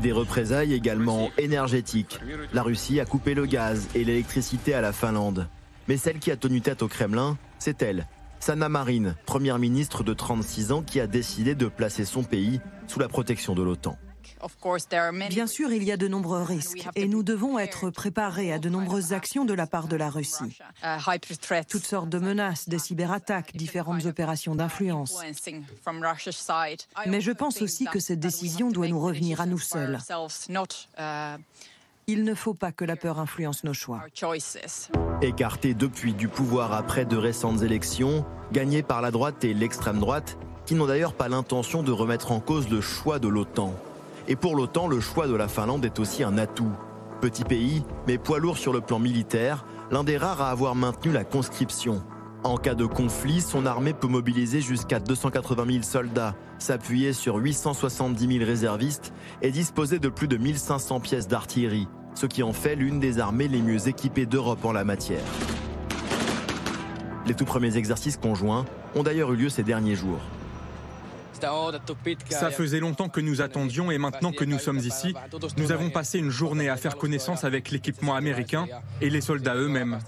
Des représailles également énergétiques. La Russie a coupé le gaz et l'électricité à la Finlande. Mais celle qui a tenu tête au Kremlin, c'est elle, Sanna Marin, première ministre de 36 ans qui a décidé de placer son pays sous la protection de l'OTAN. Bien sûr, il y a de nombreux risques et nous devons être préparés à de nombreuses actions de la part de la Russie. Toutes sortes de menaces, des cyberattaques, différentes opérations d'influence. Mais je pense aussi que cette décision doit nous revenir à nous seuls. Il ne faut pas que la peur influence nos choix. Écarté depuis du pouvoir après de récentes élections, gagnées par la droite et l'extrême droite, qui n'ont d'ailleurs pas l'intention de remettre en cause le choix de l'OTAN. Et pour l'OTAN, le choix de la Finlande est aussi un atout. Petit pays, mais poids lourd sur le plan militaire, l'un des rares à avoir maintenu la conscription. En cas de conflit, son armée peut mobiliser jusqu'à 280 000 soldats, s'appuyer sur 870 000 réservistes et disposer de plus de 1500 pièces d'artillerie, ce qui en fait l'une des armées les mieux équipées d'Europe en la matière. Les tout premiers exercices conjoints ont d'ailleurs eu lieu ces derniers jours. Ça faisait longtemps que nous attendions et maintenant que nous sommes ici, nous avons passé une journée à faire connaissance avec l'équipement américain et les soldats eux-mêmes.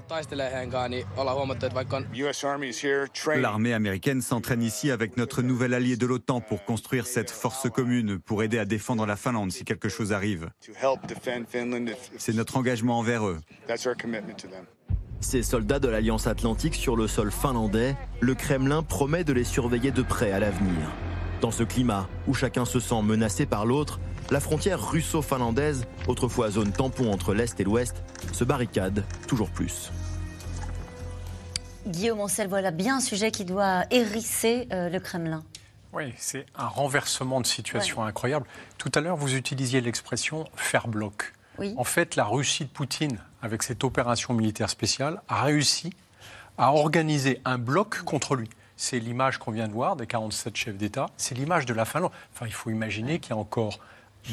L'armée américaine s'entraîne ici avec notre nouvel allié de l'OTAN pour construire cette force commune, pour aider à défendre la Finlande si quelque chose arrive. C'est notre engagement envers eux. Ces soldats de l'Alliance Atlantique sur le sol finlandais, le Kremlin promet de les surveiller de près à l'avenir. Dans ce climat où chacun se sent menacé par l'autre, la frontière russo-finlandaise, autrefois zone tampon entre l'Est et l'Ouest, se barricade toujours plus. Guillaume Ancel, voilà bien un sujet qui doit hérisser euh, le Kremlin. Oui, c'est un renversement de situation incroyable. Tout à l'heure, vous utilisiez l'expression faire bloc. En fait, la Russie de Poutine, avec cette opération militaire spéciale, a réussi à organiser un bloc contre lui. C'est l'image qu'on vient de voir des 47 chefs d'État. C'est l'image de la Finlande. Enfin, il faut imaginer qu'il y a encore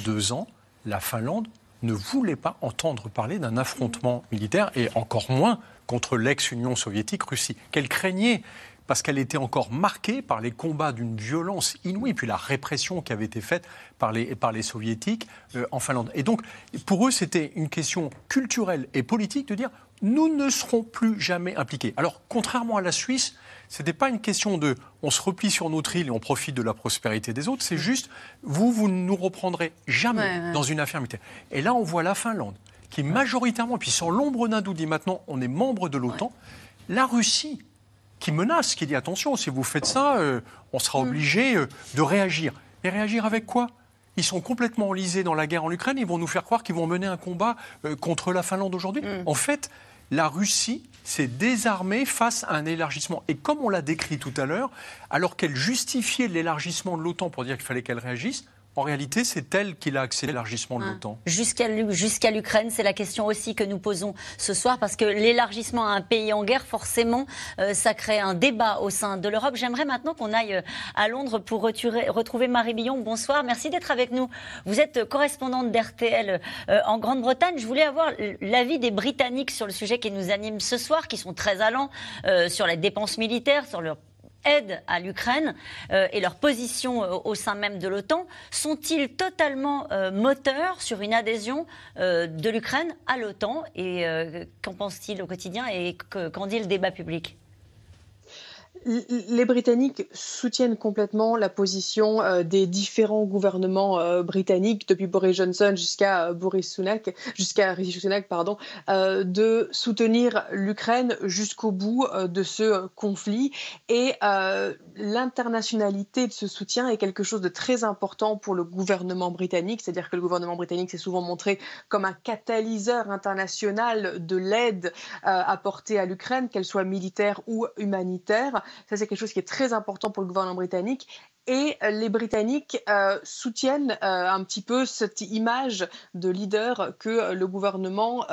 deux ans, la Finlande ne voulait pas entendre parler d'un affrontement militaire et encore moins contre l'ex-Union soviétique Russie, qu'elle craignait parce qu'elle était encore marquée par les combats d'une violence inouïe, puis la répression qui avait été faite par les, par les soviétiques euh, en Finlande. Et donc, pour eux, c'était une question culturelle et politique de dire nous ne serons plus jamais impliqués. Alors, contrairement à la Suisse, ce n'était pas une question de on se replie sur notre île et on profite de la prospérité des autres, c'est juste vous, vous ne nous reprendrez jamais dans une affaire militaire. Et là, on voit la Finlande qui majoritairement, puis sur l'ombre d'un doute, dit maintenant on est membre de l'OTAN. La Russie, qui menace, qui dit attention, si vous faites ça, euh, on sera mm. obligé euh, de réagir. Et réagir avec quoi? Ils sont complètement enlisés dans la guerre en Ukraine, ils vont nous faire croire qu'ils vont mener un combat euh, contre la Finlande aujourd'hui. Mm. En fait, la Russie s'est désarmée face à un élargissement. Et comme on l'a décrit tout à l'heure, alors qu'elle justifiait l'élargissement de l'OTAN pour dire qu'il fallait qu'elle réagisse, en réalité, c'est elle qui l'a accéléré l'élargissement de ah. l'OTAN. Jusqu'à l'Ukraine, c'est la question aussi que nous posons ce soir, parce que l'élargissement à un pays en guerre, forcément, euh, ça crée un débat au sein de l'Europe. J'aimerais maintenant qu'on aille euh, à Londres pour retrouver Marie Billon. Bonsoir, merci d'être avec nous. Vous êtes correspondante d'RTL euh, en Grande-Bretagne. Je voulais avoir l'avis des Britanniques sur le sujet qui nous anime ce soir, qui sont très allants sur les dépenses militaires, sur leur aide à l'Ukraine euh, et leur position euh, au sein même de l'OTAN sont-ils totalement euh, moteurs sur une adhésion de l'Ukraine à l'OTAN? Et qu'en pense-t-il au quotidien et qu'en dit le débat public? Les Britanniques soutiennent complètement la position euh, des différents gouvernements euh, britanniques, depuis Boris Johnson jusqu'à euh, Boris Sunak, jusqu'à Rishi Sunak, pardon, de soutenir l'Ukraine jusqu'au bout de ce conflit. Et l'internationalité de ce soutien est quelque chose de très important pour le gouvernement britannique, c'est-à-dire que le gouvernement britannique s'est souvent montré comme un catalyseur international de l'aide apportée à l'Ukraine, qu'elle soit militaire ou humanitaire. Ça, c'est quelque chose qui est très important pour le gouvernement britannique. Et euh, les Britanniques euh, soutiennent euh, un petit peu cette image de leader que le gouvernement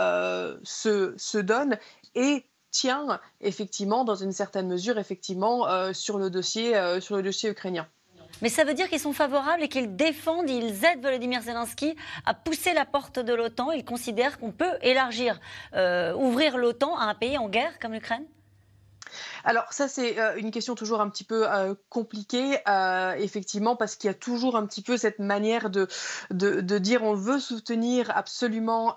se, se, donne et tient effectivement, dans une certaine mesure, effectivement, sur, le dossier, sur le dossier ukrainien. Mais ça veut dire qu'ils sont favorables et qu'ils défendent, ils aident Volodymyr Zelensky à pousser la porte de l'OTAN. Ils considèrent qu'on peut élargir, ouvrir l'OTAN à un pays en guerre comme l'Ukraine? Alors ça, c'est une question toujours un petit peu compliquée, effectivement, parce qu'il y a toujours un petit peu cette manière de dire on veut soutenir absolument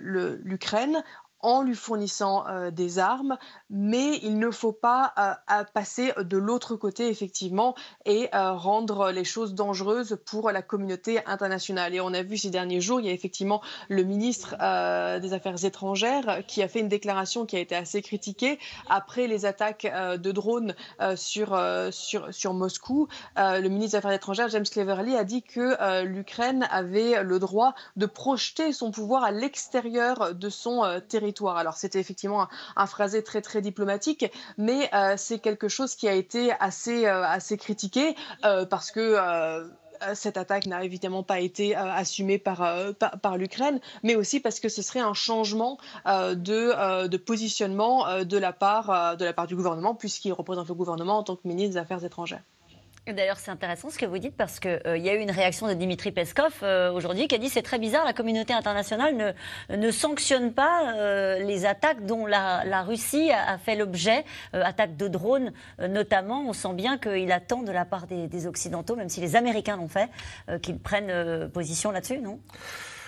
l'Ukraine en lui fournissant euh, des armes, mais il ne faut pas euh, passer de l'autre côté, effectivement, et euh, rendre les choses dangereuses pour la communauté internationale. Et on a vu ces derniers jours, il y a effectivement le ministre des Affaires étrangères qui a fait une déclaration qui a été assez critiquée après les attaques de drones sur, sur, sur Moscou. le ministre des Affaires étrangères, James Cleverly, a dit que l'Ukraine avait le droit de projeter son pouvoir à l'extérieur de son territoire alors c'était effectivement un, phrasé très très diplomatique, mais euh, c'est quelque chose qui a été assez, euh, assez critiqué euh, parce que cette attaque n'a évidemment pas été assumée par, l'Ukraine, mais aussi parce que ce serait un changement de, de, positionnement de, la part, de la part du gouvernement, puisqu'il représente le gouvernement en tant que ministre des Affaires étrangères. D'ailleurs, c'est intéressant ce que vous dites parce qu'il euh, y a eu une réaction de Dimitri Peskov euh, aujourd'hui qui a dit c'est très bizarre, la communauté internationale ne, ne sanctionne pas euh, les attaques dont la, Russie a, fait l'objet, attaques de drones notamment. On sent bien qu'il attend de la part des, Occidentaux, même si les Américains l'ont fait, qu'ils prennent position là-dessus, non?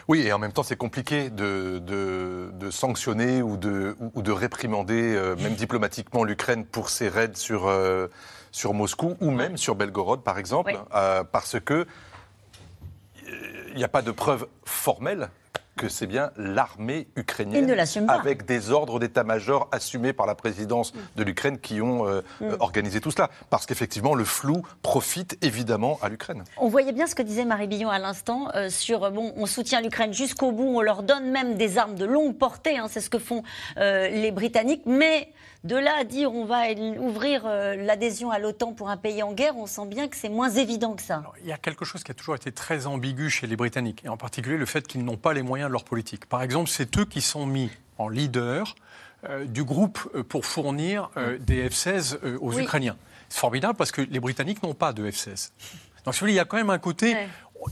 Oui, et en même temps, c'est compliqué de, sanctionner ou de réprimander, même diplomatiquement, l'Ukraine pour ses raids sur, sur Moscou ou même sur Belgorod, par exemple, euh, parce que il n'y a pas de preuve formelle que c'est bien l'armée ukrainienne avec des ordres d'état-major assumés par la présidence de l'Ukraine qui ont euh, mm. organisé tout cela. Parce qu'effectivement, le flou profite évidemment à l'Ukraine. On voyait bien ce que disait Marie Billon à l'instant euh, sur, bon, on soutient l'Ukraine jusqu'au bout, on leur donne même des armes de longue portée, hein, c'est ce que font les Britanniques, mais de là à dire on va ouvrir euh, l'adhésion à l'OTAN pour un pays en guerre, on sent bien que c'est moins évident que ça. il y a quelque chose qui a toujours été très ambigu chez les Britanniques, et en particulier le fait qu'ils n'ont pas les moyens de leur politique. Par exemple, c'est eux qui sont mis en leader euh, du groupe euh, pour fournir des F-16 aux Ukrainiens. C'est formidable parce que les Britanniques n'ont pas de F-16. Donc, il y a quand même un côté,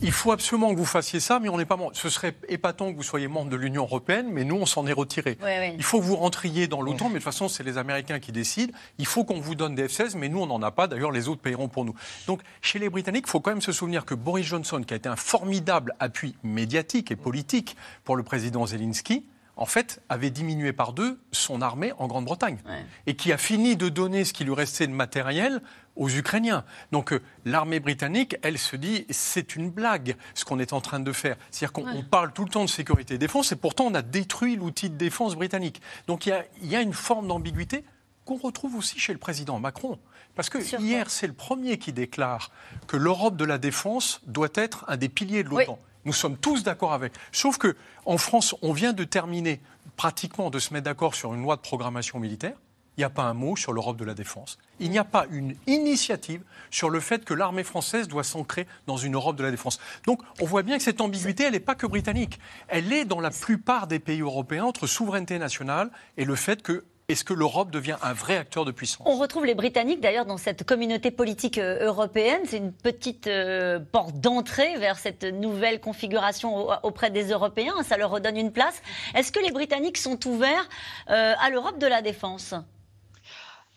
il faut absolument que vous fassiez ça, mais on n'est pas membre. Ce serait épatant que vous soyez membre de l'Union européenne, mais nous, on s'en est retiré. Il faut que vous rentriez dans l'OTAN, mais de toute façon, c'est les Américains qui décident. Il faut qu'on vous donne des F-16, mais nous, on n'en a pas. D'ailleurs, les autres payeront pour nous. Donc, chez les Britanniques, il faut quand même se souvenir que Boris Johnson, qui a été un formidable appui médiatique et politique pour le président Zelensky, en fait, avait diminué par deux son armée en Grande-Bretagne. Et qui a fini de donner ce qui lui restait de matériel aux Ukrainiens. Donc euh, l'armée britannique, elle se dit, c'est une blague ce qu'on est en train de faire. C'est-à-dire qu'on parle tout le temps de sécurité et défense, et pourtant on a détruit l'outil de défense britannique. Donc il y a, une forme d'ambiguïté qu'on retrouve aussi chez le président Macron. Parce que hier, c'est le premier qui déclare que l'Europe de la défense doit être un des piliers de l'OTAN. Nous sommes tous d'accord avec. Sauf que en France, on vient de terminer pratiquement de se mettre d'accord sur une loi de programmation militaire il n'y a pas un mot sur l'Europe de la défense. Il n'y a pas une initiative sur le fait que l'armée française doit s'ancrer dans une Europe de la défense. Donc on voit bien que cette ambiguïté, elle n'est pas que britannique. Elle est dans la plupart des pays européens entre souveraineté nationale et le fait que est-ce que l'Europe devient un vrai acteur de puissance? On retrouve les Britanniques d'ailleurs dans cette communauté politique euh, européenne. C'est une petite euh, porte d'entrée vers cette nouvelle configuration auprès des Européens. Ça leur redonne une place. Est-ce que les Britanniques sont ouverts euh, à l'Europe de la défense?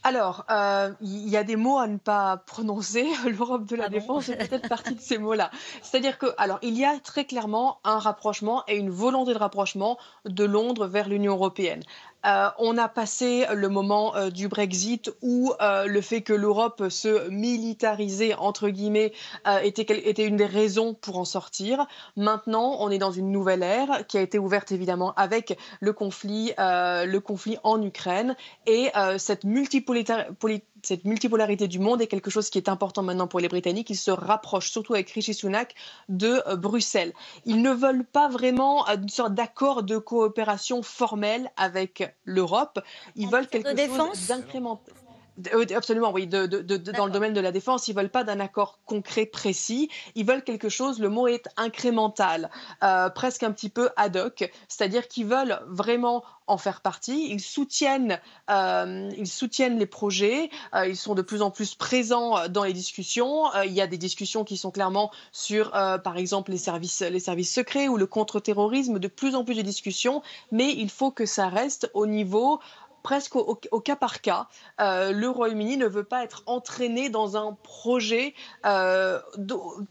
Alors, euh, il y a des mots à ne pas prononcer. L'Europe de la ah défense fait peut-être partie de ces mots-là. C'est-à-dire que, alors, il y a très clairement un rapprochement et une volonté de rapprochement de Londres vers l'Union européenne. Euh, on a passé le moment euh, du Brexit où euh, le fait que l'Europe se militarisait, entre guillemets, était, une des raisons pour en sortir. Maintenant, on est dans une nouvelle ère qui a été ouverte évidemment avec le conflit, en Ukraine et cette multipolarité cette multipolarité du monde est quelque chose qui est important maintenant pour les Britanniques. Ils se rapprochent, surtout avec Rishi Sunak, de euh, Bruxelles. Ils ne veulent pas vraiment euh, une sorte d'accord de coopération formelle avec l'Europe. Ils veulent quelque chose d'incrémental. Euh, absolument, oui. De, dans le domaine de la défense, ils veulent pas d'un accord concret précis. Ils veulent quelque chose. Le mot est incrémental, euh, presque un petit peu ad hoc. C'est-à-dire qu'ils veulent vraiment en faire partie. Ils soutiennent, euh, ils soutiennent les projets. ils sont de plus en plus présents dans les discussions. il y a des discussions qui sont clairement sur, par exemple, les services, les services secrets ou le contre-terrorisme. De plus en plus de discussions, mais il faut que ça reste au niveau presque au, cas par cas. Euh, le Royaume-Uni ne veut pas être entraîné dans un projet euh,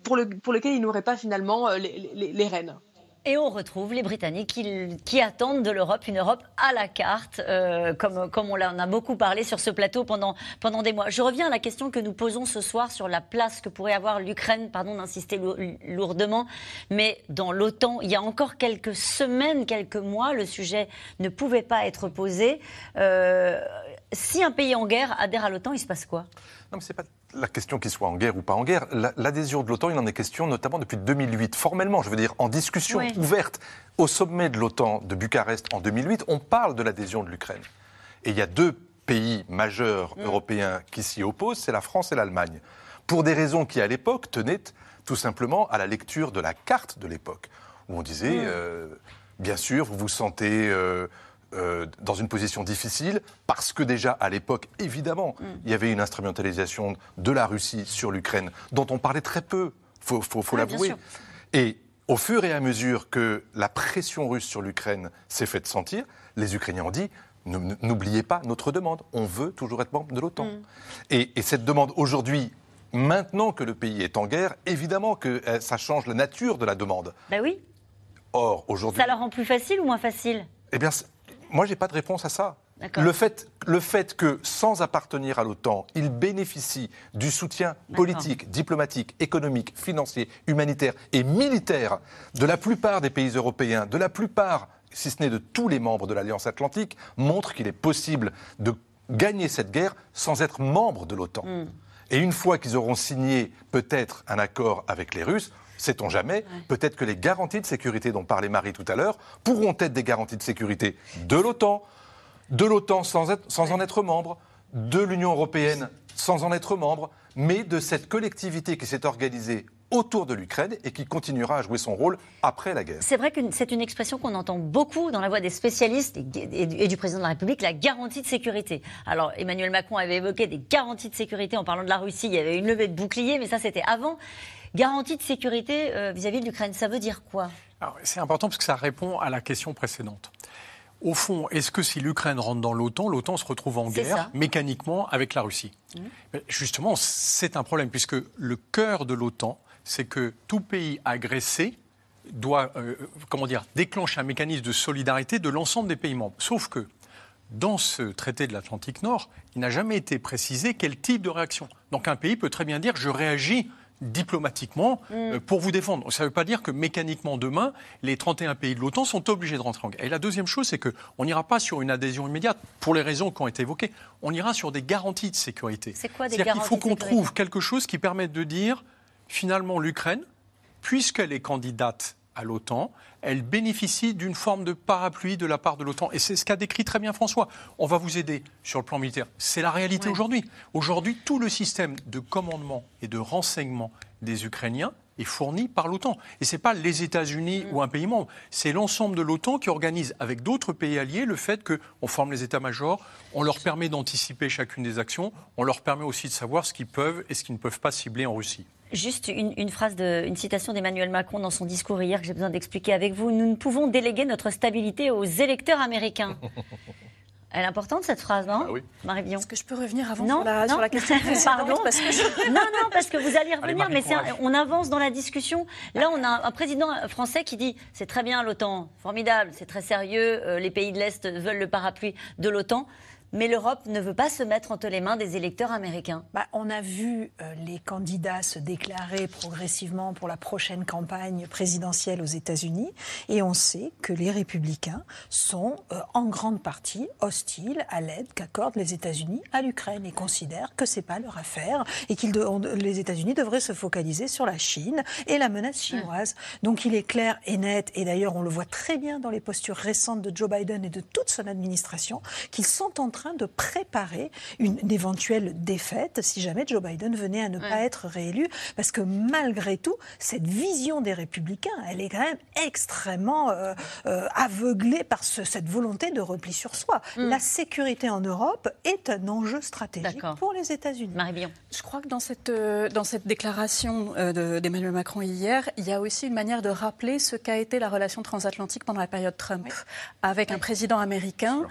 pour, le, pour, lequel il n'aurait pas finalement les, les rênes. Et on retrouve les Britanniques qui, attendent de l'Europe une Europe à la carte, euh, comme, comme on en a beaucoup parlé sur ce plateau pendant, pendant des mois. Je reviens à la question que nous posons ce soir sur la place que pourrait avoir l'Ukraine, pardon d'insister lourdement, mais dans l'OTAN, il y a encore quelques semaines, quelques mois, le sujet ne pouvait pas être posé. Euh, si un pays en guerre adhère à l'OTAN, il se passe quoi? La question qu'il soit en guerre ou pas en guerre, l'adhésion de l'OTAN, il en est question notamment depuis 2008. Formellement, je veux dire, en discussion ouverte au sommet de l'OTAN de Bucarest en 2008, on parle de l'adhésion de l'Ukraine. Et il y a deux pays majeurs mm. européens qui s'y opposent, c'est la France et l'Allemagne. Pour des raisons qui, à l'époque, tenaient tout simplement à la lecture de la carte de l'époque, où on disait, mm. euh, bien sûr, vous vous sentez... Euh, euh, dans une position difficile parce que déjà à l'époque, évidemment, mm. il y avait une instrumentalisation de la Russie sur l'Ukraine dont on parlait très peu, faut, faut, l'avouer. Et au fur et à mesure que la pression russe sur l'Ukraine s'est faite sentir, les Ukrainiens ont dit n'oubliez pas notre demande, on veut toujours être membre de l'OTAN. Mm. Et, et cette demande aujourd'hui Maintenant que le pays est en guerre, évidemment que euh, ça change la nature de la demande. Ben oui. Or, aujourd'hui. Ça leur rend plus facile ou moins facile? Eh bien, moi, je n'ai pas de réponse à ça. Le fait, le fait que, sans appartenir à l'OTAN, ils bénéficient du soutien politique, diplomatique, économique, financier, humanitaire et militaire de la plupart des pays européens, de la plupart, si ce n'est de tous les membres de l'Alliance Atlantique, montre qu'il est possible de gagner cette guerre sans être membre de l'OTAN. Hmm. Et une fois qu'ils auront signé peut-être un accord avec les Russes, sait-on jamais, peut-être que les garanties de sécurité dont parlait Marie tout à l'heure pourront être des garanties de sécurité de l'OTAN, de l'OTAN sans, sans en être membre, de l'Union européenne sans en être membre, mais de cette collectivité qui s'est organisée autour de l'Ukraine et qui continuera à jouer son rôle après la guerre. C'est vrai que c'est une expression qu'on entend beaucoup dans la voix des spécialistes et du président de la République, la garantie de sécurité. Alors Emmanuel Macron avait évoqué des garanties de sécurité en parlant de la Russie, il y avait une levée de bouclier, mais ça c'était avant. Garantie de sécurité euh, vis-à-vis de l'Ukraine, ça veut dire quoi? C'est important parce que ça répond à la question précédente. Au fond, est-ce que si l'Ukraine rentre dans l'OTAN, l'OTAN se retrouve en guerre mécaniquement avec la Russie? Mmh. Justement, c'est un problème puisque le cœur de l'OTAN, c'est que tout pays agressé doit, euh, comment dire, déclencher un mécanisme de solidarité de l'ensemble des pays membres. Sauf que dans ce traité de l'Atlantique Nord, il n'a jamais été précisé quel type de réaction. Donc un pays peut très bien dire je réagis diplomatiquement mm. euh, pour vous défendre. Ça ne veut pas dire que mécaniquement demain, les 31 pays de l'OTAN sont obligés de rentrer en guerre. Et la deuxième chose, c'est qu'on n'ira pas sur une adhésion immédiate, pour les raisons qui ont été évoquées. On ira sur des garanties de sécurité. C'est quoi des garanties Il faut qu'on trouve quelque chose qui permette de dire, finalement, l'Ukraine, puisqu'elle est candidate à l'OTAN, elle bénéficie d'une forme de parapluie de la part de l'OTAN. Et c'est ce qu'a décrit très bien François. On va vous aider sur le plan militaire. C'est la réalité aujourd'hui. Aujourd'hui, tout le système de commandement et de renseignement des Ukrainiens est fourni par l'OTAN. Et ce n'est pas les États-Unis mm. ou un pays membre, c'est l'ensemble de l'OTAN qui organise avec d'autres pays alliés le fait qu'on forme les états-majors, on leur permet d'anticiper chacune des actions, on leur permet aussi de savoir ce qu'ils peuvent et ce qu'ils ne peuvent pas cibler en Russie. Juste une, phrase, de, une citation d'Emmanuel Macron dans son discours hier que j'ai besoin d'expliquer avec vous. Nous ne pouvons déléguer notre stabilité aux électeurs américains. Elle est importante cette phrase, non ah oui. Marie-Bion Est-ce que je peux revenir avant sur, la, sur, la, question Pardon parce que Non, non, parce que vous allez revenir, mais on avance dans la discussion. Là, on a un président français qui dit c'est très bien l'OTAN, formidable, c'est très sérieux, euh, les pays de l'Est veulent le parapluie de l'OTAN mais l'Europe ne veut pas se mettre entre les mains des électeurs américains. Bah, on a vu euh, les candidats se déclarer progressivement pour la prochaine campagne présidentielle aux États-Unis, et on sait que les républicains sont euh, en grande partie hostiles à l'aide qu'accordent les États-Unis à l'Ukraine et considèrent que c'est pas leur affaire et que les États-Unis devraient se focaliser sur la Chine et la menace chinoise. Donc il est clair et net, et d'ailleurs on le voit très bien dans les postures récentes de Joe Biden et de toute son administration, qu'ils sont en train de préparer une, éventuelle défaite si jamais Joe Biden venait à ne pas être réélu. Parce que malgré tout, cette vision des républicains, elle est quand même extrêmement euh, euh, aveuglée par cette volonté de repli sur soi. Mm. La sécurité en Europe est un enjeu stratégique pour les États-Unis. Marie Je crois que dans cette, euh, dans cette déclaration d'Emmanuel Macron hier, il y a aussi une manière de rappeler ce qu'a été la relation transatlantique pendant la période Trump, avec un président américain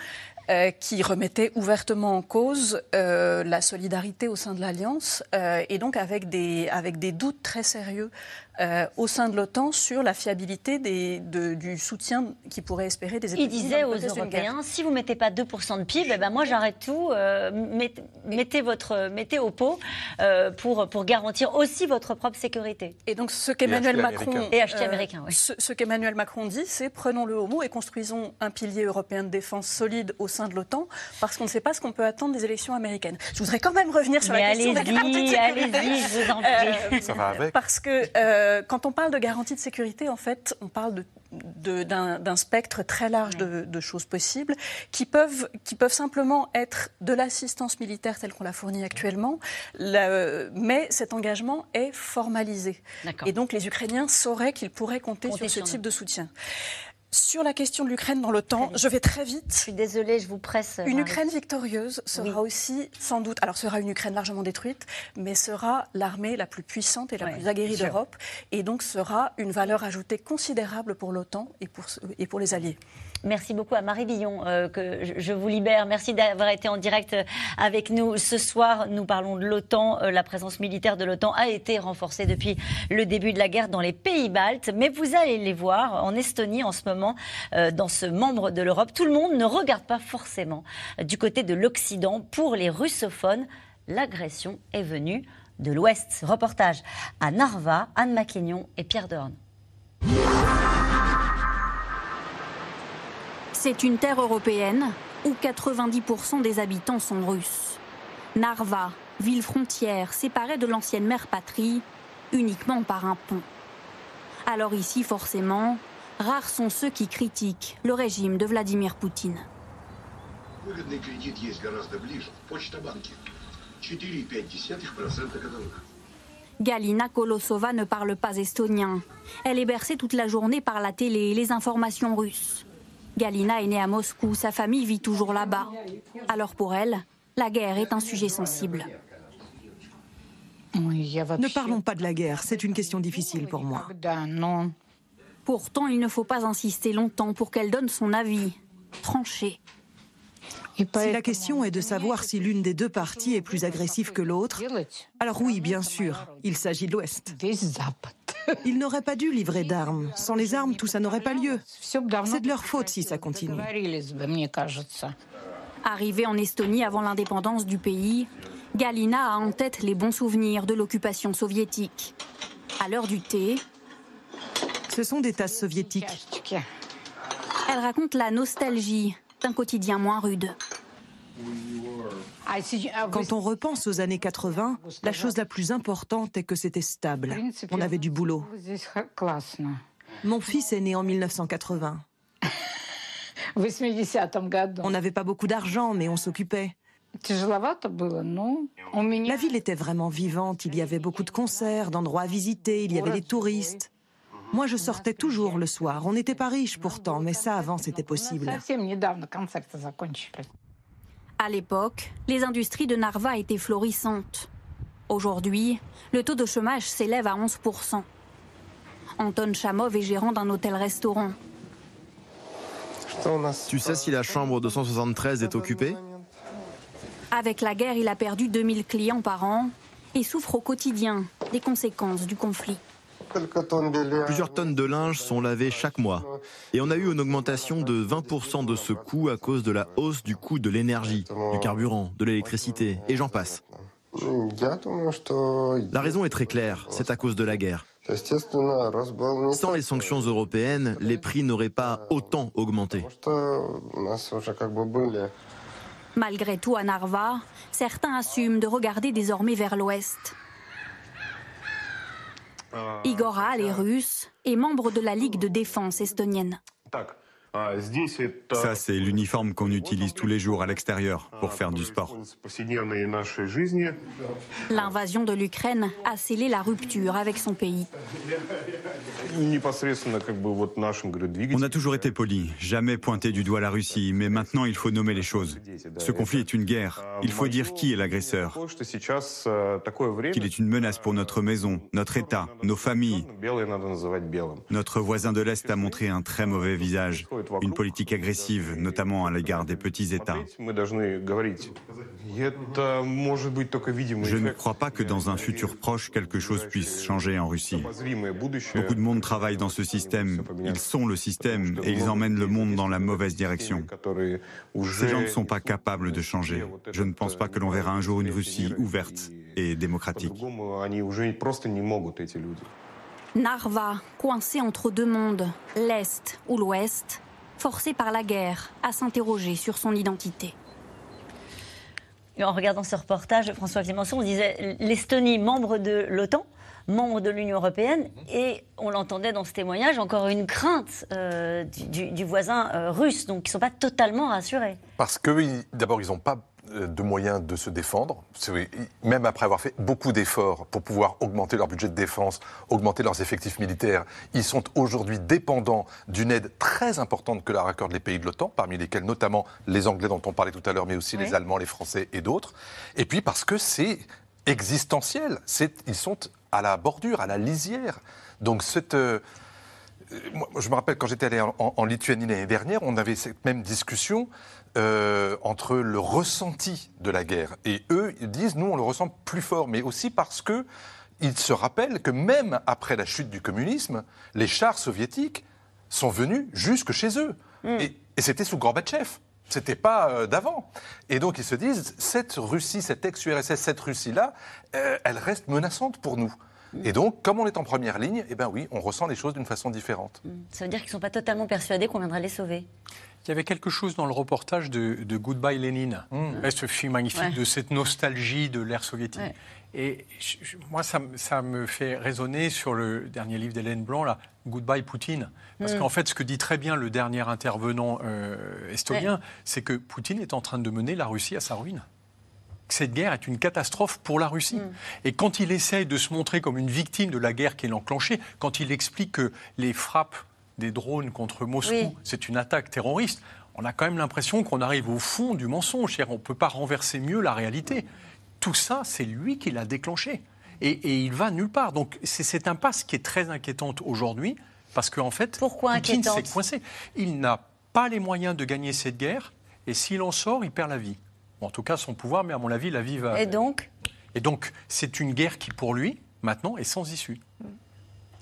qui remettait ouvertement en cause la solidarité au sein de l'Alliance et donc avec des, avec des doutes très sérieux euh, au sein de l'OTAN sur la fiabilité des, du soutien qu'ils pourraient espérer des États-Unis. Il disait aux Européens si vous ne mettez pas 2% de PIB, eh ben moi j'arrête tout, euh, mettez, votre, mettez au pot euh, pour, pour garantir aussi votre propre sécurité. Et donc ce qu'Emmanuel Macron, et ce, qu'Emmanuel Macron dit, c'est prenons-le au mot et construisons un pilier européen de défense solide au sein de l'OTAN, parce qu'on ne sait pas ce qu'on peut attendre des élections américaines. Je voudrais quand même revenir sur la question de la Allez-y, je vous en prie. Ça va avec. Parce que euh, quand on parle de garantie de sécurité, en fait, on parle d'un spectre très large de, choses possibles qui peuvent, qui peuvent simplement être de l'assistance militaire telle qu'on la fournit actuellement, mais cet engagement est formalisé. Et donc les Ukrainiens sauraient qu'ils pourraient compter, sur ce type de soutien. Sur la question de l'Ukraine dans l'OTAN, je vais très vite. Je suis désolée, je vous presse. Une Ukraine victorieuse sera aussi, sans doute, alors sera une Ukraine largement détruite, mais sera l'armée la plus puissante et la plus aguerrie d'Europe, et donc sera une valeur ajoutée considérable pour l'OTAN et pour, et pour les alliés. Merci beaucoup à Marie Billon, euh, que je vous libère. Merci d'avoir été en direct euh, avec nous ce soir. Nous parlons de l'OTAN. Euh, la présence militaire de l'OTAN a été renforcée depuis le début de la guerre dans les pays baltes. Mais vous allez les voir en Estonie en ce moment, dans ce membre de l'Europe. Tout le monde ne regarde pas forcément du côté de l'Occident. Pour les russophones, l'agression est venue de l'Ouest. Reportage à Narva, Anne Maquignon et Pierre Dorn. C'est une terre européenne où 90% des habitants sont russes. Narva, ville frontière séparée de l'ancienne mère patrie, uniquement par un pont. Alors ici, forcément, rares sont ceux qui critiquent le régime de Vladimir Poutine. Galina Kolosova ne parle pas estonien. Elle est bercée toute la journée par la télé et les informations russes. Galina est née à Moscou, sa famille vit toujours là-bas. Alors pour elle, la guerre est un sujet sensible. Ne parlons pas de la guerre, c'est une question difficile pour moi. Pourtant, il ne faut pas insister longtemps pour qu'elle donne son avis, tranché. Si la question est de savoir si l'une des deux parties est plus agressive que l'autre, alors oui, bien sûr, il s'agit de l'Ouest. Ils n'auraient pas dû livrer d'armes. Sans les armes, tout ça n'aurait pas lieu. C'est de leur faute si ça continue. Arrivée en Estonie avant l'indépendance du pays, Galina a en tête les bons souvenirs de l'occupation soviétique. À l'heure du thé, ce sont des tasses soviétiques. Elle raconte la nostalgie d'un quotidien moins rude. Quand on repense aux années 80, la chose la plus importante est que c'était stable. On avait du boulot. Mon fils est né en 1980. On n'avait pas beaucoup d'argent, mais on s'occupait. La ville était vraiment vivante, il y avait beaucoup de concerts, d'endroits à visiter, il y avait des touristes. Moi, je sortais toujours le soir. On n'était pas riches pourtant, mais ça, avant, c'était possible. À l'époque, les industries de Narva étaient florissantes. Aujourd'hui, le taux de chômage s'élève à 11%. Anton Chamov est gérant d'un hôtel-restaurant. Tu sais si la chambre 273 est occupée? Avec la guerre, il a perdu 2000 clients par an et souffre au quotidien des conséquences du conflit. Plusieurs tonnes de linge sont lavées chaque mois. Et on a eu une augmentation de 20% de ce coût à cause de la hausse du coût de l'énergie, du carburant, de l'électricité, et j'en passe. La raison est très claire, c'est à cause de la guerre. Sans les sanctions européennes, les prix n'auraient pas autant augmenté. Malgré tout, à Narva, certains assument de regarder désormais vers l'ouest. Igor les Russes, est membre de la Ligue de défense estonienne. Ça, c'est l'uniforme qu'on utilise tous les jours à l'extérieur pour faire du sport. L'invasion de l'Ukraine a scellé la rupture avec son pays. On a toujours été poli, jamais pointé du doigt la Russie, mais maintenant il faut nommer les choses. Ce conflit est une guerre. Il faut dire qui est l'agresseur. Qu'il est une menace pour notre maison, notre État, nos familles. Notre voisin de l'Est a montré un très mauvais visage. Une politique agressive, notamment à l'égard des petits États. Je ne crois pas que dans un futur proche, quelque chose puisse changer en Russie. Beaucoup de monde travaille dans ce système, ils sont le système et ils emmènent le monde dans la mauvaise direction. Ces gens ne sont pas capables de changer. Je ne pense pas que l'on verra un jour une Russie ouverte et démocratique. Narva, coincé entre deux mondes, l'Est ou l'Ouest, forcé par la guerre à s'interroger sur son identité. en regardant ce reportage, François Clémenceau, on disait l'Estonie, membre de l'OTAN, membre de l'Union européenne, et on l'entendait dans ce témoignage, encore une crainte euh, du, voisin euh, russe, donc ils ne sont pas totalement rassurés. Parce que d'abord, ils n'ont pas de moyens de se défendre, même après avoir fait beaucoup d'efforts pour pouvoir augmenter leur budget de défense, augmenter leurs effectifs militaires, ils sont aujourd'hui dépendants d'une aide très importante que leur accordent les pays de l'OTAN, parmi lesquels notamment les Anglais dont on parlait tout à l'heure, mais aussi les Allemands, les Français et d'autres. Et puis parce que c'est existentiel, ils sont à la bordure, à la lisière. Donc cette... Moi, je me rappelle quand j'étais allé en, en Lituanie l'année dernière, on avait cette même discussion euh, entre le ressenti de la guerre. Et eux, ils disent, nous, on le ressent plus fort, mais aussi parce que ils se rappellent que même après la chute du communisme, les chars soviétiques sont venus jusque chez eux. Hmm. Et, c'était sous Gorbatchev. C'était pas euh, d'avant. Et donc ils se disent, cette Russie, cette ex-URSS, cette Russie-là, euh, elle reste menaçante pour nous. Et donc, comme on est en première ligne, eh ben oui, on ressent les choses d'une façon différente. Hmm. Ça veut dire qu'ils ne sont pas totalement persuadés qu'on viendrait les sauver il y avait quelque chose dans le reportage de, Goodbye Lénine, mmh. ce film magnifique de cette nostalgie de l'ère soviétique. Et moi, ça, me fait raisonner sur le dernier livre d'Hélène Blanc, là, Goodbye Poutine. Parce mmh. qu'en fait, ce que dit très bien le dernier intervenant euh, estonien, c'est que Poutine est en train de mener la Russie à sa ruine cette guerre est une catastrophe pour la Russie. Mmh. Et quand il essaye de se montrer comme une victime de la guerre qu'il a enclenchée, quand il explique que les frappes des drones contre Moscou, c'est une attaque terroriste, on a quand même l'impression qu'on arrive au fond du mensonge. On ne peut pas renverser mieux la réalité. Tout ça, c'est lui qui l'a déclenché. Et, il va nulle part. Donc c'est cette impasse qui est très inquiétante aujourd'hui, parce qu'en fait, Pourquoi Poutine s'est coincé. Il n'a pas les moyens de gagner cette guerre, et s'il en sort, il perd la vie. En tout cas, son pouvoir, mais à mon avis, la vie va... Et donc Et donc, c'est une guerre qui, pour lui, maintenant, est sans issue.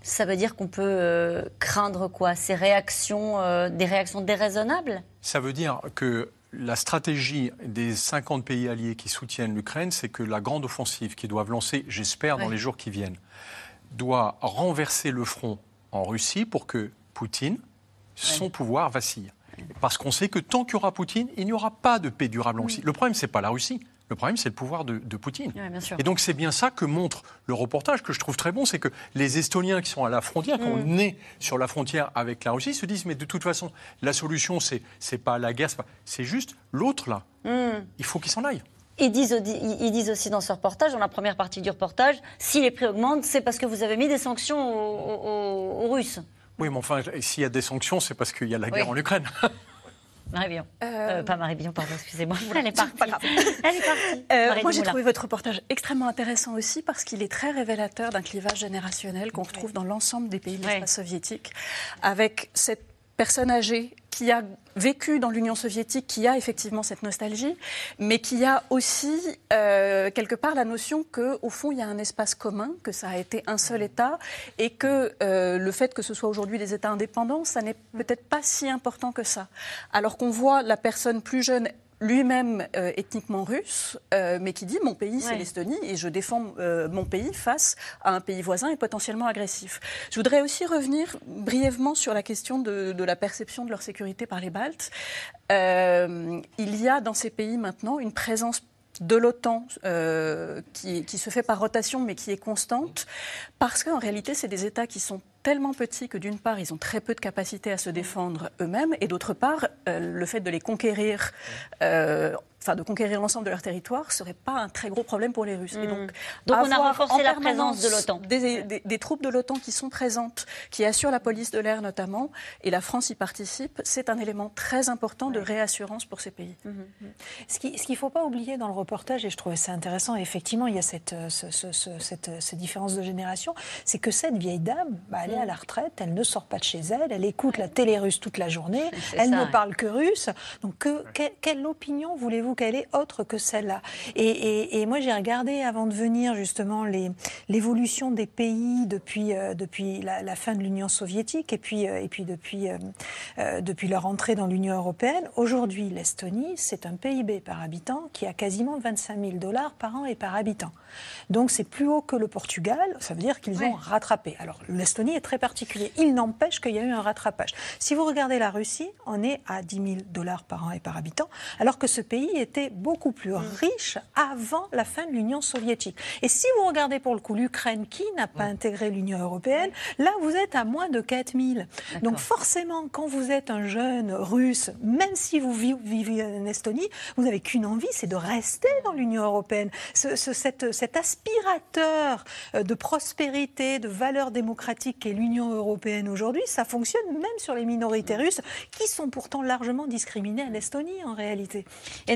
Ça veut dire qu'on peut euh, craindre quoi? Ces réactions, euh, des réactions déraisonnables? Ça veut dire que la stratégie des 50 pays alliés qui soutiennent l'Ukraine, c'est que la grande offensive qu'ils doivent lancer, j'espère, dans les jours qui viennent, doit renverser le front en Russie pour que Poutine, son pouvoir, vacille. Parce qu'on sait que tant qu'il y aura Poutine, il n'y aura pas de paix durable en Russie. Le problème, ce n'est pas la Russie. Le problème, c'est le pouvoir de, Poutine. et donc, c'est bien ça que montre le reportage, que je trouve très bon, c'est que les Estoniens qui sont à la frontière, qui mm. est sur la frontière avec la Russie, se disent, mais de toute façon, la solution, c'est, c'est pas la guerre, c'est, juste l'autre, là. Mm. Il faut qu'il s'en aille. Ils disent, ils disent, aussi dans ce reportage, dans la première partie du reportage, si les prix augmentent, c'est parce que vous avez mis des sanctions aux, Russes. Oui, mais enfin, s'il y a des sanctions, c'est parce qu'il y a la guerre en Ukraine. Marie Billon. Euh, euh... pas Marie Billon, pardon, excusez-moi. Elle est partie. Elle est partie. Euh, moi, j'ai trouvé votre reportage extrêmement intéressant aussi parce qu'il est très révélateur d'un clivage générationnel qu'on retrouve dans l'ensemble des pays de l'espace soviétique, avec cette personne âgée qui a vécu dans l'Union soviétique, qui a effectivement cette nostalgie, mais qui a aussi euh, quelque part la notion qu'au fond il y a un espace commun, que ça a été un seul État, et que euh, le fait que ce soit aujourd'hui des États indépendants, ça n'est peut-être pas si important que ça. Alors qu'on voit la personne plus jeune lui-même euh, ethniquement russe, euh, mais qui dit mon pays c'est l'Estonie et je défends euh, mon pays face à un pays voisin et potentiellement agressif. Je voudrais aussi revenir brièvement sur la question de, de la perception de leur sécurité par les Baltes. il y a dans ces pays maintenant une présence de l'OTAN qui, qui, se fait par rotation mais qui est constante parce qu'en réalité c'est des États qui sont tellement petits que d'une part, ils ont très peu de capacité à se défendre eux-mêmes, et d'autre part, euh, le fait de les conquérir, euh, enfin de conquérir l'ensemble de leur territoire, serait pas un très gros problème pour les Russes. Et donc, mmh. donc on a renforcé la présence de l'OTAN. Des, troupes de l'OTAN qui sont présentes, qui assurent la police de l'air notamment, et la France y participe, c'est un élément très important de réassurance pour ces pays. Mmh, mmh. Ce qu'il ne faut pas oublier dans le reportage, et je trouvais ça intéressant, effectivement, il y a cette, euh, cette, différence de génération, c'est que cette vieille dame, bah, elle est à la retraite, elle ne sort pas de chez elle, elle écoute la télé russe toute la journée, elle ne parle que russe. Donc que, quelle opinion voulez-vous qu'elle ait autre que celle-là et, moi j'ai regardé avant de venir justement l'évolution des pays depuis, euh, depuis la, fin de l'Union soviétique et puis, euh, et puis depuis, euh, depuis leur entrée dans l'Union européenne. Aujourd'hui, l'Estonie, c'est un PIB par habitant qui a quasiment 25 000 dollars par an et par habitant. Donc c'est plus haut que le Portugal, ça veut dire qu'ils ont rattrapé. Alors l'Estonie est très particulier. Il n'empêche qu'il y a eu un rattrapage. Si vous regardez la Russie, on est à 10 000 dollars par an et par habitant, alors que ce pays était beaucoup plus riche avant la fin de l'Union soviétique. Et si vous regardez pour le coup l'Ukraine qui n'a pas intégré l'Union européenne, là vous êtes à moins de 4 000. Donc forcément, quand vous êtes un jeune russe, même si vous vivez en Estonie, vous n'avez qu'une envie, c'est de rester dans l'Union européenne. Ce, cette, cet aspirateur euh, de prospérité, de valeurs démocratiques qu'est l'Union européenne aujourd'hui, ça fonctionne même sur les minorités russes qui sont pourtant largement discriminées en Estonie en réalité. Et